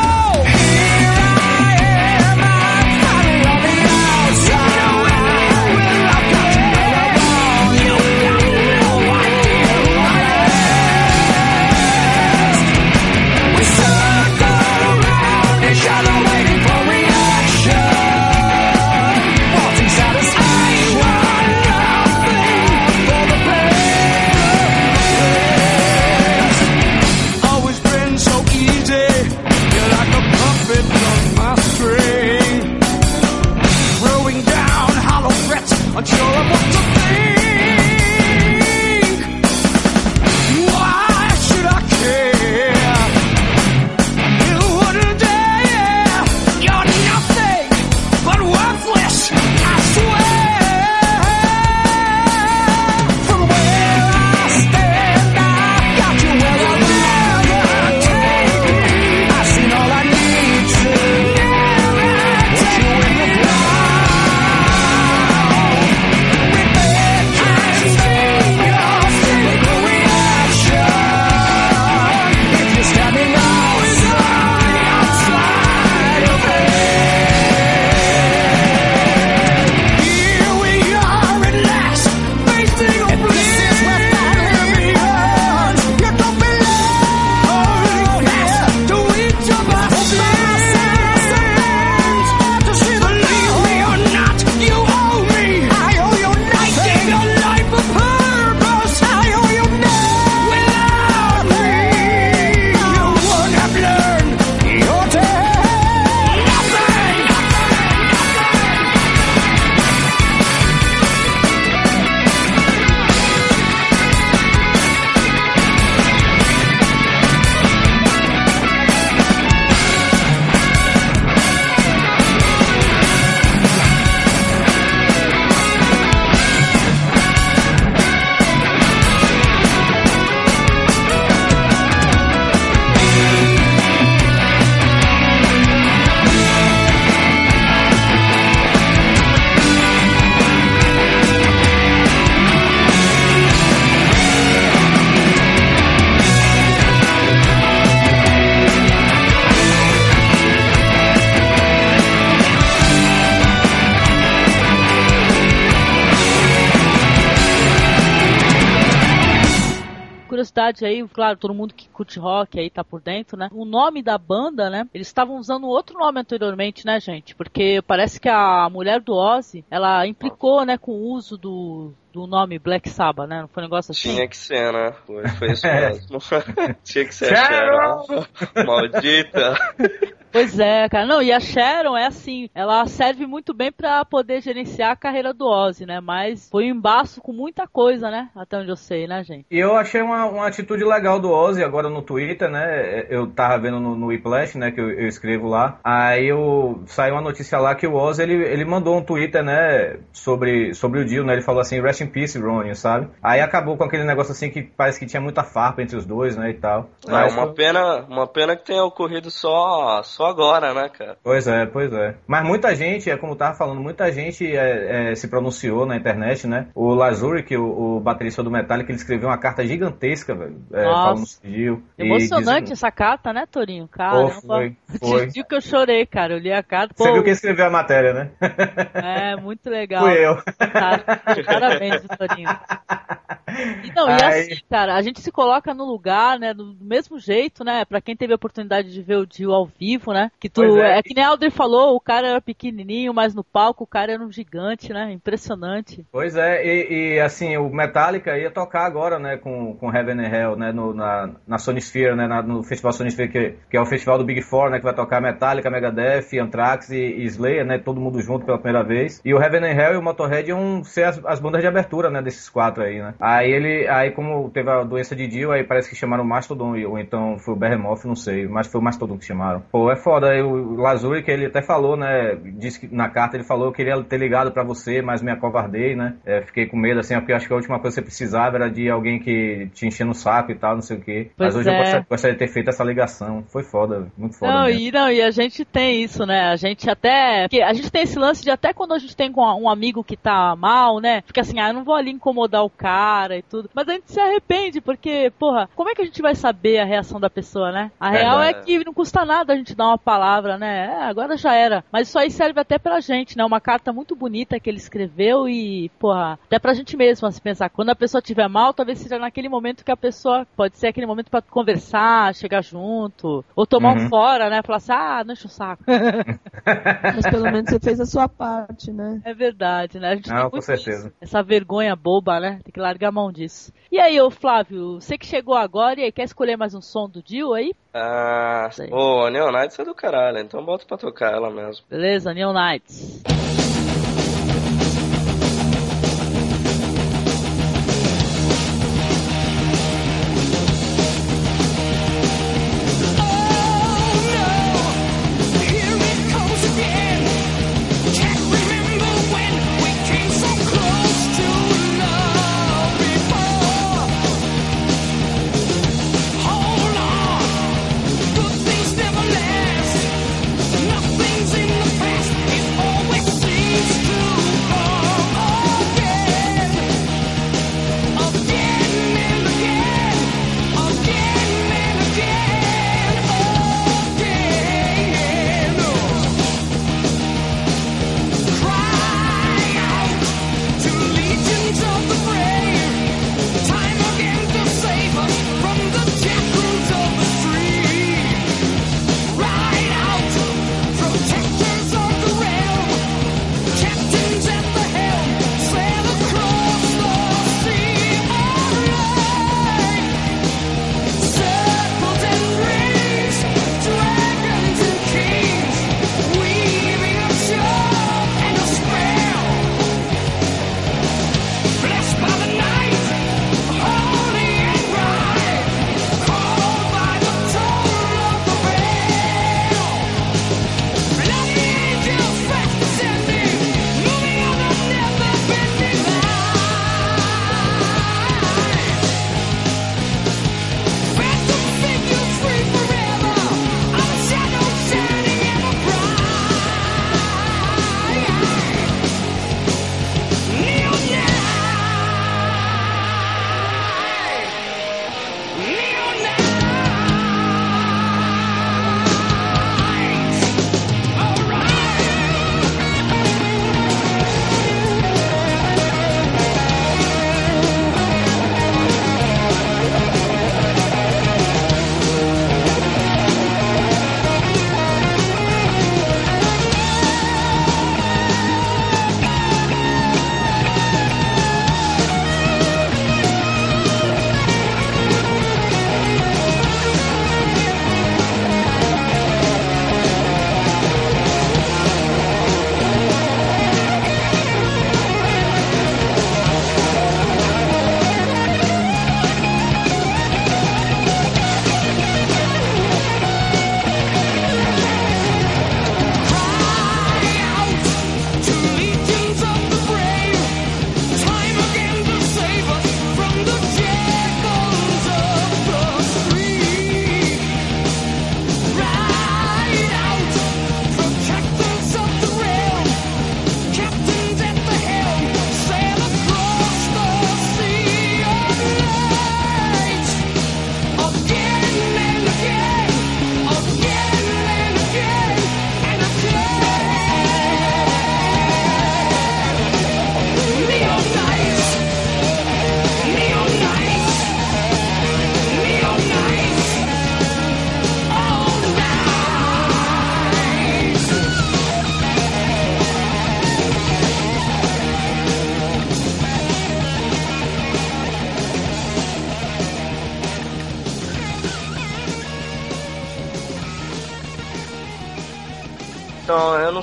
Curiosidade aí, claro, todo mundo que curte rock aí tá por dentro, né? O nome da banda, né? Eles estavam usando outro nome anteriormente, né, gente? Porque parece que a mulher do Ozzy, ela implicou, né, com o uso do, do nome Black Sabbath, né? Não foi um negócio assim? Tinha que ser, né? Foi, foi isso É. mesmo. Tinha que ser a Sharon! Sharon. Maldita. Pois é, cara. Não, e a Sharon é assim, ela serve muito bem pra poder gerenciar a carreira do Ozzy, né? Mas foi um embaço com muita coisa, né? Até onde eu sei, né, gente? E eu achei uma, uma atitude legal do Ozzy agora no Twitter, né? Eu tava vendo no, no Whiplash, né? Que eu, eu escrevo lá. Aí eu saiu uma notícia lá que o Ozzy ele, ele mandou um Twitter, né? Sobre, sobre o Dio, né? Ele falou assim, rest in peace, Ronnie, sabe? Aí acabou com aquele negócio assim que parece que tinha muita farpa entre os dois, né? E tal. É Mas uma foi- pena, uma pena que tenha ocorrido só, só agora, né, cara? Pois é, pois é. Mas muita gente, é como eu tava falando, muita gente é, é, se pronunciou na internet, né? O Lazuric, o, o baterista do Metallica, ele escreveu uma carta gigantesca, velho. É, Nossa. falando sobre o Dio. E Emocionante dizendo- essa carta, né, Torinho? Pô, Caramba. foi, foi. Te digo que eu chorei, cara. Eu li a carta. Você Pô, viu quem escreveu a matéria, né? É, muito legal. Fui eu. Parabéns, Torinho. E não, e assim, cara, a gente se coloca no lugar, né, do do mesmo jeito, né, pra quem teve a oportunidade de ver o Dio ao vivo, né, que tu, é. é. que nem a Audrey falou, o cara era pequenininho, mas no palco o cara era um gigante, né, impressionante. Pois é, e, e, assim, o Metallica ia tocar agora, né, com, com Heaven and Hell, né, no, na, na Sony Sphere, né, na- no Festival Sony Sphere, que, que é o festival do Big Four, né, que vai tocar Metallica, Megadeth, Anthrax e, e Slayer, né, todo mundo junto pela primeira vez. E o Heaven and Hell e o Motorhead iam ser as, as bandas de abertura, né, desses quatro aí, né. Aí ele, aí como teve a doença de Dio, aí parece que chamaram o Mastodon, ou então foi o Behemoth, não sei, mas foi o Mastodon que chamaram. Pô, é foda, o Lazuri, que ele até falou, né, disse que na carta ele falou que queria ter ligado pra você, mas me acovardei, né, é, fiquei com medo, assim, porque acho que a última coisa que você precisava era de alguém que te enchia no saco e tal, não sei o quê. Pois mas hoje é. eu gostaria, gostaria de ter feito essa ligação, foi foda, muito foda Não e, não, e a gente tem isso, né? A gente até. a gente tem esse lance de até quando a gente tem com um amigo que tá mal, né? Fica assim, ah, eu não vou ali incomodar o cara e tudo. Mas a gente se arrepende, porque, porra, como é que a gente vai saber a reação da pessoa, né? A real é Verdade. que não custa nada a gente dar uma palavra, né? É, agora já era. Mas isso aí serve até pra gente, né? Uma carta muito bonita que ele escreveu e, porra, até pra gente mesmo, assim, pensar. Quando a pessoa estiver mal, talvez seja naquele momento que a pessoa pode ser aquele momento pra conversar, chegar junto, ou tomar um Uhum. fora, né? Falar assim, ah, não enche o saco. Mas pelo menos você fez a sua parte, né? É verdade, né? A gente Não, tem com muito certeza. isso, essa vergonha boba, né? Tem que largar a mão disso. E aí, ô Flávio, você que chegou agora e aí, quer escolher mais um som do Dio aí? Ah, Sei. pô, a É do caralho, então bota pra tocar ela mesmo. Beleza, Neon Knights.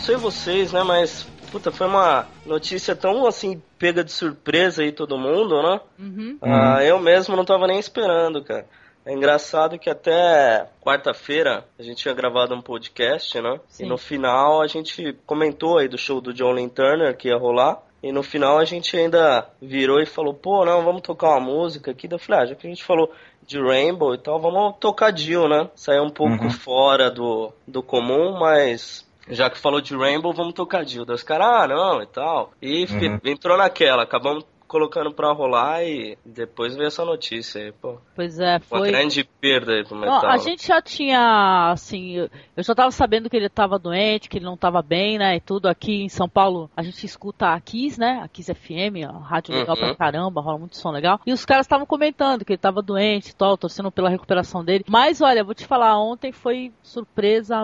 Sei vocês, né, mas puta, foi uma notícia tão assim pega de surpresa aí todo mundo, né? Uhum. Ah, eu mesmo não tava nem esperando, cara. É engraçado que até quarta-feira a gente tinha gravado um podcast, né? Sim. E no final a gente comentou aí do show do John Lynn Turner que ia rolar. E no final a gente ainda virou e falou, pô, não, vamos tocar uma música aqui. Eu falei, ah, já que a gente falou de Rainbow e tal, vamos tocar Jill, né? Saiu um pouco Uhum. fora do, do comum, mas já que falou de Rainbow, vamos tocar Jill. Daí os caras, ah, não, e tal. E Uhum. entrou naquela, acabamos colocando pra rolar e depois veio essa notícia aí, pô. Pois é, Uma foi. grande perda aí pro Não, metal. a né? gente já tinha, assim, eu- já tava sabendo que ele tava doente, que ele não tava bem, né, e tudo. Aqui em São Paulo, a gente escuta a Kiss, né, a Kiss FM, a rádio legal Uhum. pra caramba, rola muito som legal. E os caras estavam comentando que ele tava doente e tal, torcendo pela recuperação dele. Mas, olha, vou te falar, ontem foi surpresa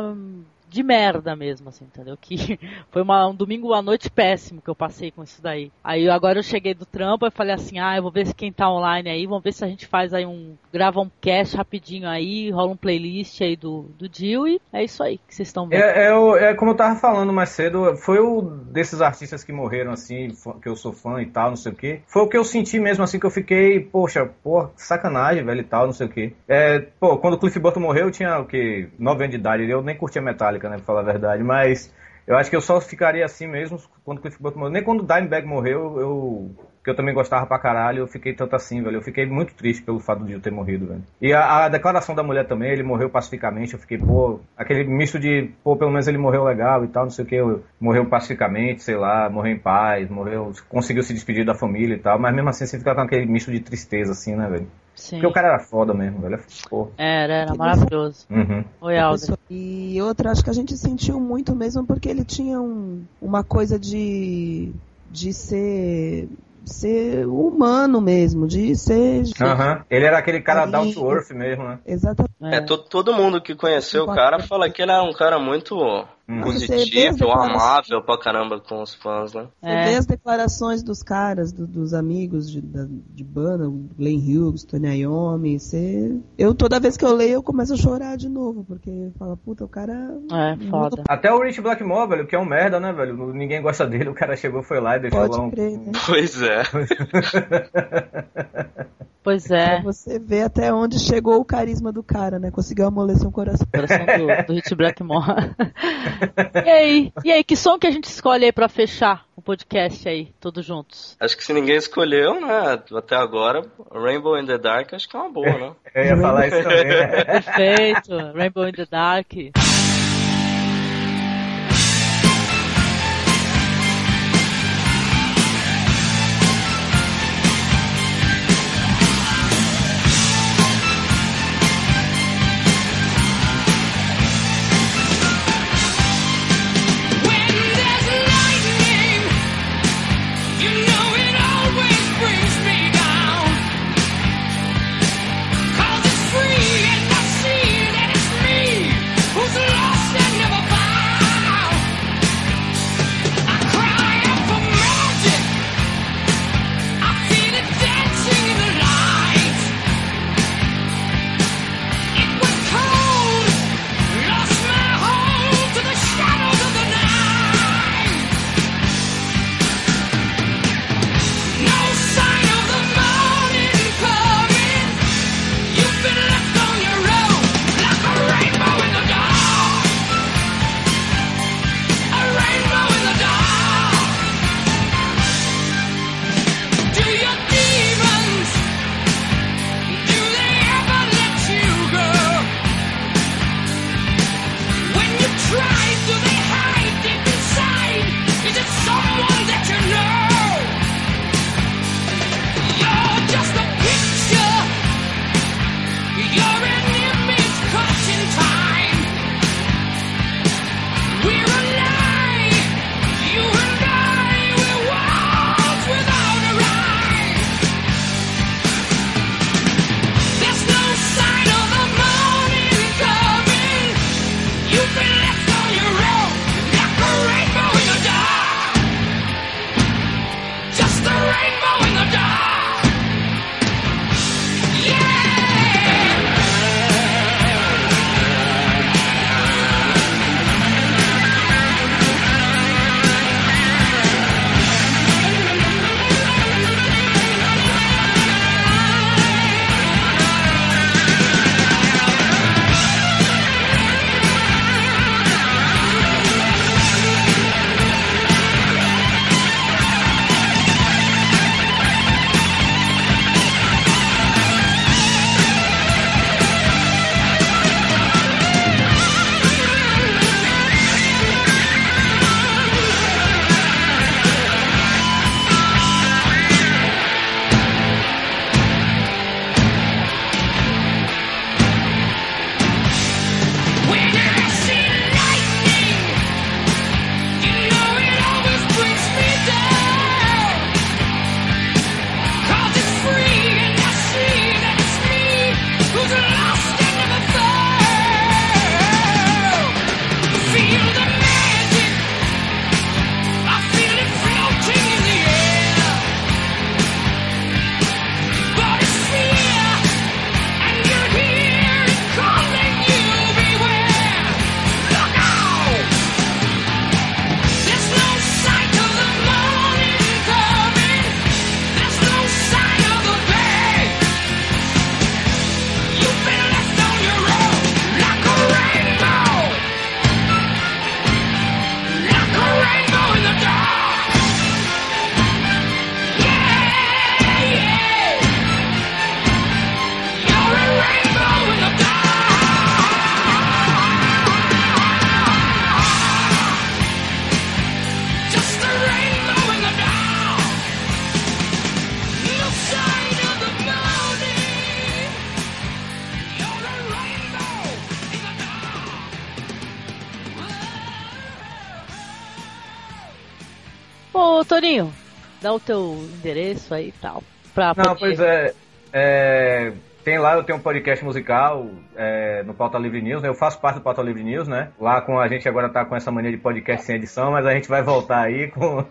de merda mesmo, assim, entendeu? Que foi uma- um domingo à noite péssimo que eu passei com isso daí. Aí agora eu cheguei do trampo e falei assim, ah, eu vou ver se quem tá online aí, vamos ver se a gente faz aí um, grava um cast rapidinho aí, rola um playlist aí do, do Jill e é isso aí que vocês estão vendo. É, é, é como eu tava falando mais cedo, foi o desses artistas que morreram assim, que eu sou fã e tal, não sei o que. Foi o que eu senti mesmo assim, que eu fiquei, poxa, pô, sacanagem, velho e tal, não sei o que. É, pô, quando o Cliff Burton morreu, eu tinha o que? 9 anos de idade, eu nem curtia Metallica, né, pra falar a verdade, mas eu acho que eu só ficaria assim mesmo quando o Cliff morreu. Nem quando o Dimebag morreu, eu. Que eu também gostava pra caralho, eu fiquei tanto assim, velho. Eu fiquei muito triste pelo fato de eu ter morrido, velho. E a, a declaração da mulher também, ele morreu pacificamente. Eu fiquei, pô, aquele misto de, pô, pelo menos ele morreu legal e tal, não sei o que. Morreu pacificamente, sei lá, morreu em paz, morreu, conseguiu se despedir da família e tal. Mas mesmo assim, você fica com aquele misto de tristeza, assim, né, velho? Sim. Porque o cara era foda mesmo, velho. Pô. Era, era maravilhoso. Uhum. Oi. Pessoa- E outra, acho que a gente sentiu muito mesmo porque ele tinha um, uma coisa de, de ser, ser humano mesmo, de ser. Aham. Ele era aquele cara down to earth mesmo, né? Exatamente. É, to- todo mundo que conheceu o cara fala que ele era um cara muito Hum. Positivo, declarações- amável pra caramba com os fãs, né? Você É. vê as declarações dos caras, do- dos amigos de, da- de banda, o Glenn Hughes, Tony Iommi, você... Eu, toda vez que eu leio, eu começo a chorar de novo, porque fala, puta, o cara... É, foda. Até o Rich Blackmore, velho, que é um merda, né, velho? Ninguém gosta dele, o cara chegou, foi lá e deixou Pode lá um. crer, né? Pois é. Pois é. Pra você ver até onde chegou o carisma do cara, né? Conseguiu amolecer um coração. Coração do, do Hit Blackmore. e aí? E aí, que som que a gente escolhe aí pra fechar o podcast aí, todos juntos? Acho que se ninguém escolheu, né, até agora, Rainbow in the Dark acho que é uma boa, né? Eu ia falar isso também, né? Perfeito. Rainbow in the Dark. O teu endereço aí e tal. Pra Não, poder- pois é, é, Tem lá, eu tenho um podcast musical é, no Pauta Livre News, né? Eu faço parte do Pauta Livre News, né? Lá com a gente agora tá com essa mania de podcast sem edição, mas a gente vai voltar aí com.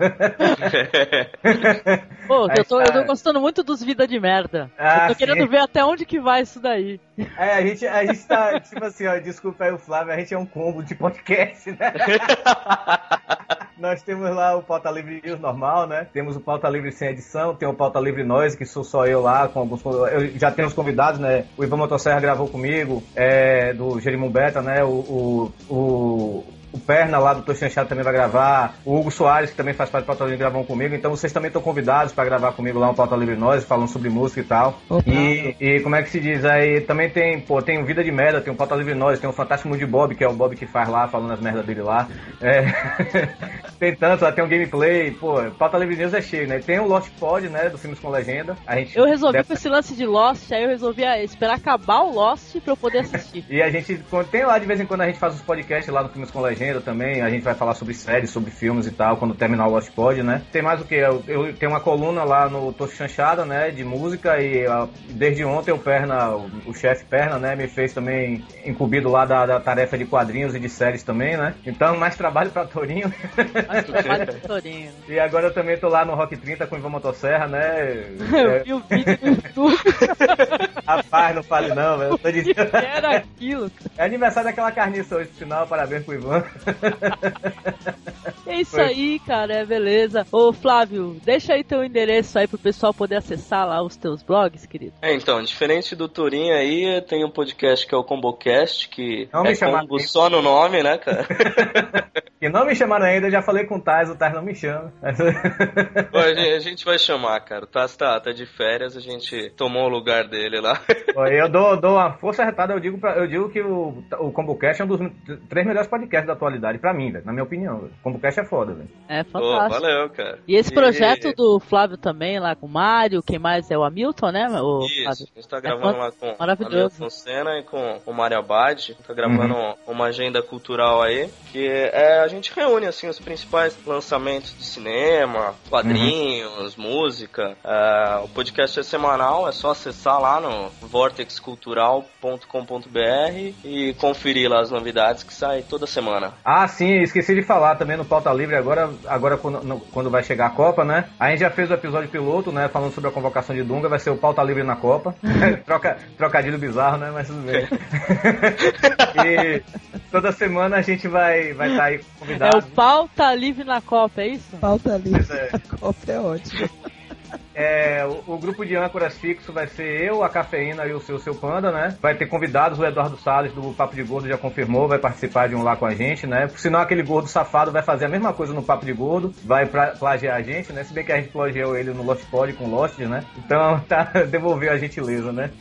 Pô, eu tô, eu tô tá. gostando muito dos Vida de Merda. Ah, eu tô sim. querendo ver até onde que vai isso daí. É, a gente, a gente tá, tipo assim, ó, desculpa aí o Flávio, a gente é um combo de podcast, né? Nós temos lá o Pauta Livre News normal, né? Temos o Pauta Livre sem edição, tem o Pauta Livre Nós, que sou só eu lá, com alguns. Eu já tenho os convidados, né? O Ivan Motosserra gravou comigo, é, do Jerimum Beta, né? O, o, o Perna lá do Tochanchado também vai gravar, o Hugo Soares, que também faz parte do Pauta Livre, gravam comigo. Então vocês também estão convidados para gravar comigo lá um Pauta Livre Nós, falando sobre música e tal. Opa. E, e como é que se diz? Aí também tem, pô, tem o Vida de Merda, tem o Pauta Livre Nós, tem o Fantástico Mundo de Bob, que é o Bob que faz lá, falando as merdas dele lá. É, tem tanto, lá tem um gameplay, pô, Pauta Livre News é cheio, né? Tem o Lost Pod, né, do Filmes com Legenda. A gente Eu resolvi deve- com esse lance de Lost, aí eu resolvi ah, esperar acabar o Lost pra eu poder assistir. E a gente tem lá de vez em quando a gente faz os podcasts lá no Filmes com Legenda também. A gente vai falar sobre séries, sobre filmes e tal, quando terminar o Lost Pod, né? Tem mais o que? Eu, eu tenho uma coluna lá no Tocho Chanchada, né? De música e ah, desde ontem o Perna, o, o chefe Perna, né? Me fez também incumbido lá da, da tarefa de quadrinhos e de séries também, né? Então, mais trabalho pra Torinho. Mas trabalho o Torinho. e agora eu também tô lá no Rock 30 com o Ivan Motosserra, né? Eu É, vi o vídeo no YouTube, rapaz, não fale não, velho. Eu tô dizendo. que era aquilo? É aniversário daquela carniça hoje, por sinal. Parabéns pro Ivan. É isso Foi. aí, cara, é beleza. Ô Flávio, deixa aí teu endereço aí pro pessoal poder acessar lá os teus blogs, querido. É, então, diferente do Turim aí, tem um podcast que é o ComboCast, que Não me é chamar combo só no nome, né, cara? E não me chamaram ainda, eu já falei com o Taz, o Taz não me chama. Pô, a gente- a gente vai chamar, cara. O Taz tá, tá de férias, a gente tomou o lugar dele lá. Pô, eu dou, dou uma força retada, eu digo, pra- eu digo que o, o ComboCast é um dos três melhores podcasts da atualidade, pra mim, velho, na minha opinião. velho. O ComboCast é foda, velho. É fantástico. valeu, cara. E esse projeto do Flávio também, lá com o Mário, quem mais é o Hamilton, né? O Isso, Flávio? a gente tá gravando lá com maravilhoso. o Hamilton Senna e com o Mário Abad. Tá gravando Uhum. uma agenda cultural aí, que é, a gente reúne, assim, os principais lançamentos de cinema, quadrinhos, música. É, o podcast é semanal, é só acessar lá no vortexcultural.com.br e conferir lá as novidades que saem toda semana. Ah, sim, esqueci de falar também no Pauta Livre agora, agora quando, no- quando vai chegar a Copa, né? A gente já fez o episódio piloto, né? Falando sobre a convocação de Dunga, vai ser o Pauta Livre na Copa. Troca, trocadilho bizarro, né? Mas tudo bem. e toda semana a gente vai estar vai tá aí com É o convidados. pau tá livre na Copa, é isso? Pauta. Pois é. A Copa é ótimo. É, o, o grupo de âncoras fixo vai ser eu, a Cafeína e o seu, seu Panda, né? Vai ter convidados, o Eduardo Salles do Papo de Gordo já confirmou, vai participar de um lá com a gente, né? Senão aquele gordo safado vai fazer a mesma coisa no Papo de Gordo, vai pra, plagiar a gente, né? Se bem que a gente plagiou ele no Lost Pod com Lost, né? Então, tá, devolveu a gentileza, né?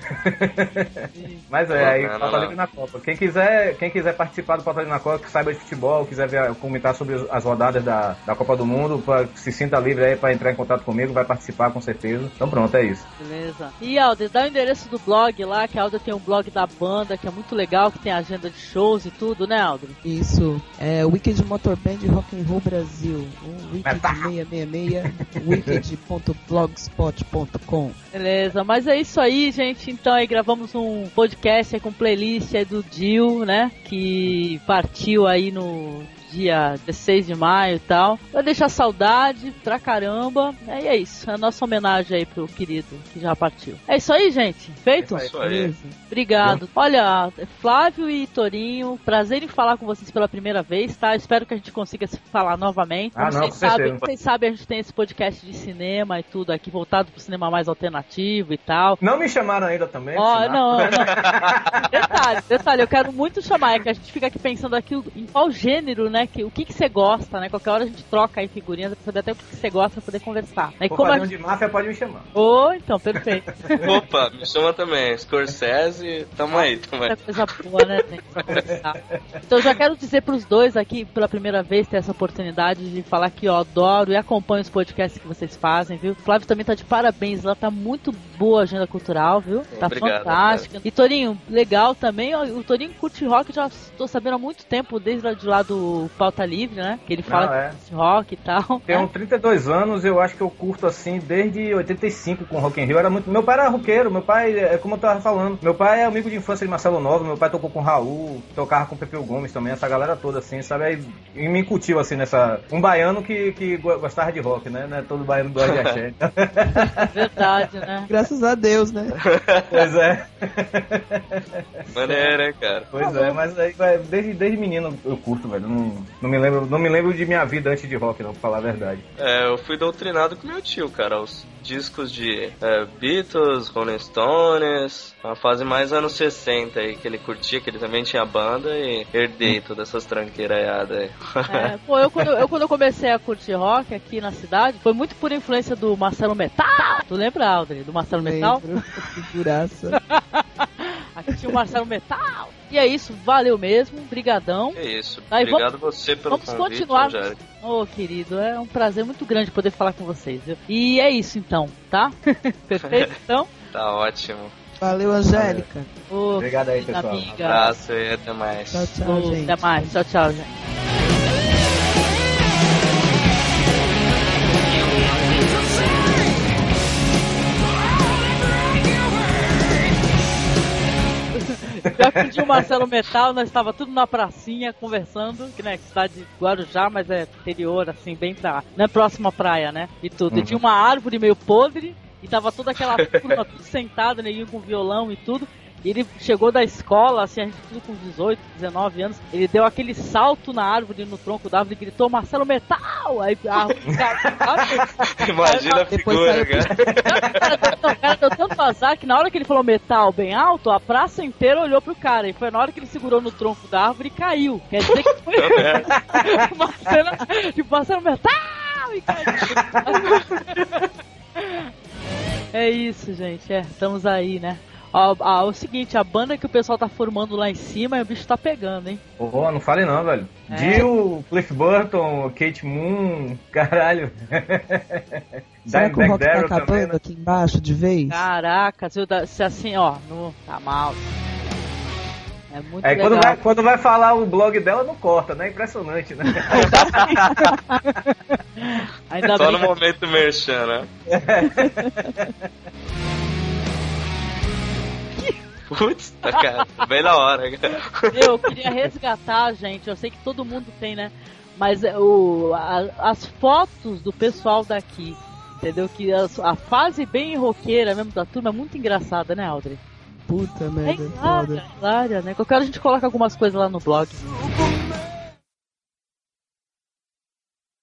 Mas é, aí, Não, não, Pauta. Livre na Copa. Quem quiser, quem quiser participar do Pauta Livre na Copa, que saiba de futebol, quiser ver, comentar sobre as rodadas da, da Copa do Mundo, pra, se sinta livre aí pra entrar em contato comigo, vai participar com certeza. Então pronto, é isso. Beleza. E Alder, dá o endereço do blog lá, que a Alder tem um blog da banda, que é muito legal, que tem agenda de shows e tudo, né, Alder? Isso. É Wicked Motor Band Rock and Roll Brasil. O Wicked Tá. 666, wicked.blogspot.com. Beleza, mas é isso aí, gente. Então aí gravamos um podcast aí com playlist aí do Dio, né? Que partiu aí no dia 16 de maio e tal. Vai deixar saudade pra caramba. E é isso. É a nossa homenagem aí pro querido que já partiu. É isso aí, gente. Feito? É isso aí. Obrigado. Olha, Flávio e Torinho, prazer em falar com vocês pela primeira vez, tá? Espero que a gente consiga se falar novamente. Ah, Como não, vocês sabem, vocês sabem, a gente tem esse podcast de cinema e tudo aqui, voltado pro cinema mais alternativo e tal. Não me chamaram ainda também? Ó, sinal. não, não. detalhe, detalhe, eu quero muito chamar, é que a gente fica aqui pensando aqui em qual gênero, né? Que, o que que você gosta, né? Qualquer hora a gente troca aí figurinhas pra saber até o que que você gosta pra poder conversar. For como a um de máfia, pode me chamar. Oh, então, perfeito. Opa, me chama também. Scorsese, tamo aí, tamo aí. Coisa boa, né, gente, pra conversar. Então eu já quero dizer pros dois aqui, pela primeira vez, ter essa oportunidade de falar que eu adoro e acompanho os podcasts que vocês fazem, viu? Flávio também tá de parabéns, ela tá muito boa a agenda cultural, viu? Tá Obrigado, fantástica. E Torinho, legal também, o Torinho curte rock, já tô sabendo há muito tempo, desde lá de lá do Pauta Livre, né? Que ele fala Não, é. de rock e tal. Tenho né? 32 anos, eu acho que eu curto assim desde 85 com Rock in Rio. Era muito... Meu pai era roqueiro, meu pai, é como eu tava falando, meu pai é amigo de infância de Marcelo Nova, meu pai tocou com Raul, tocava com Pepeu Gomes também, essa galera toda assim, sabe? Aí e me incutiu assim nessa. Um baiano que, que go- gostava de rock, né? Não é todo baiano gosta de axé. Verdade, né? Graças a Deus, né? pois é. Maneiro, hein, cara? Pois é, mas aí, desde, desde menino eu curto, velho. Não, não, me lembro, não me lembro de minha vida antes de rock, não, pra falar a verdade. É, eu fui doutrinado com meu tio, cara. Os discos de é, Beatles, Rolling Stones, a fase mais anos 60 aí que ele curtia, que ele também tinha banda e herdei todas essas tranqueiradas aí. É, pô, eu quando, eu quando eu comecei a curtir rock aqui na cidade, foi muito por influência do Marcelo Metal. Tu lembra, Aldrin, do Marcelo Metal? Lembro. Figuraça. Aqui tinha o Marcelo Metal. E é isso, valeu mesmo, brigadão. É isso. Aí, Obrigado você pelo Vamos convite, continuar. Rogério. Ô, querido, é um prazer muito grande poder falar com vocês, viu? E é isso então, tá? Perfeito, então? Tá ótimo. Valeu, Angélica. Ô, Obrigado aí, pessoal. Amiga. Abraço e até mais. Tchau, tchau, Ô, gente. Até mais, tchau, tchau, gente. Já tinha o Marcelo Metal, nós estava tudo na pracinha conversando, que né, cidade de Guarujá, mas é interior, assim, bem pra. Não é próxima à praia, né? E tudo. E tinha uma árvore meio podre, e tava toda aquela turma sentada, neguinho com violão e tudo. E ele chegou da escola, assim, a gente tudo com 18, 19 anos. Ele deu aquele salto na árvore, no tronco da árvore, e gritou: Marcelo Metal! Aí a árvore. Imagina a figura, cara. o cara deu tanto azar que na hora que ele falou metal bem alto, a praça inteira olhou pro cara. E foi na hora que ele segurou no tronco da árvore e caiu. Quer dizer que foi uma cena de Marcelo metal! E caiu. É isso, gente. É, estamos aí, né? Ó, ó, o seguinte, a banda que o pessoal tá formando lá em cima, o bicho tá pegando, hein? Pô, não fale não, velho. É. Jill, Cliff Burton, Kate Moon, caralho. Será que o rock tá acabando também, né? aqui embaixo de vez? Caraca, se, se assim, ó, no, tá mal. É muito Aí legal. quando vai, quando vai falar o blog dela, não corta, né? Impressionante, né? Ainda Só bem no que- momento merchan, né? Putz, tá, cara, bem na hora, cara. Eu queria resgatar, gente. Eu sei que todo mundo tem, né? Mas é, o, a- as fotos do pessoal daqui, entendeu? Que as- a fase bem roqueira mesmo da turma é muito engraçada, né, Audrey? Puta É merda, hilária, foda. hilária, né? Qualquer hora a gente coloca algumas coisas lá no blog.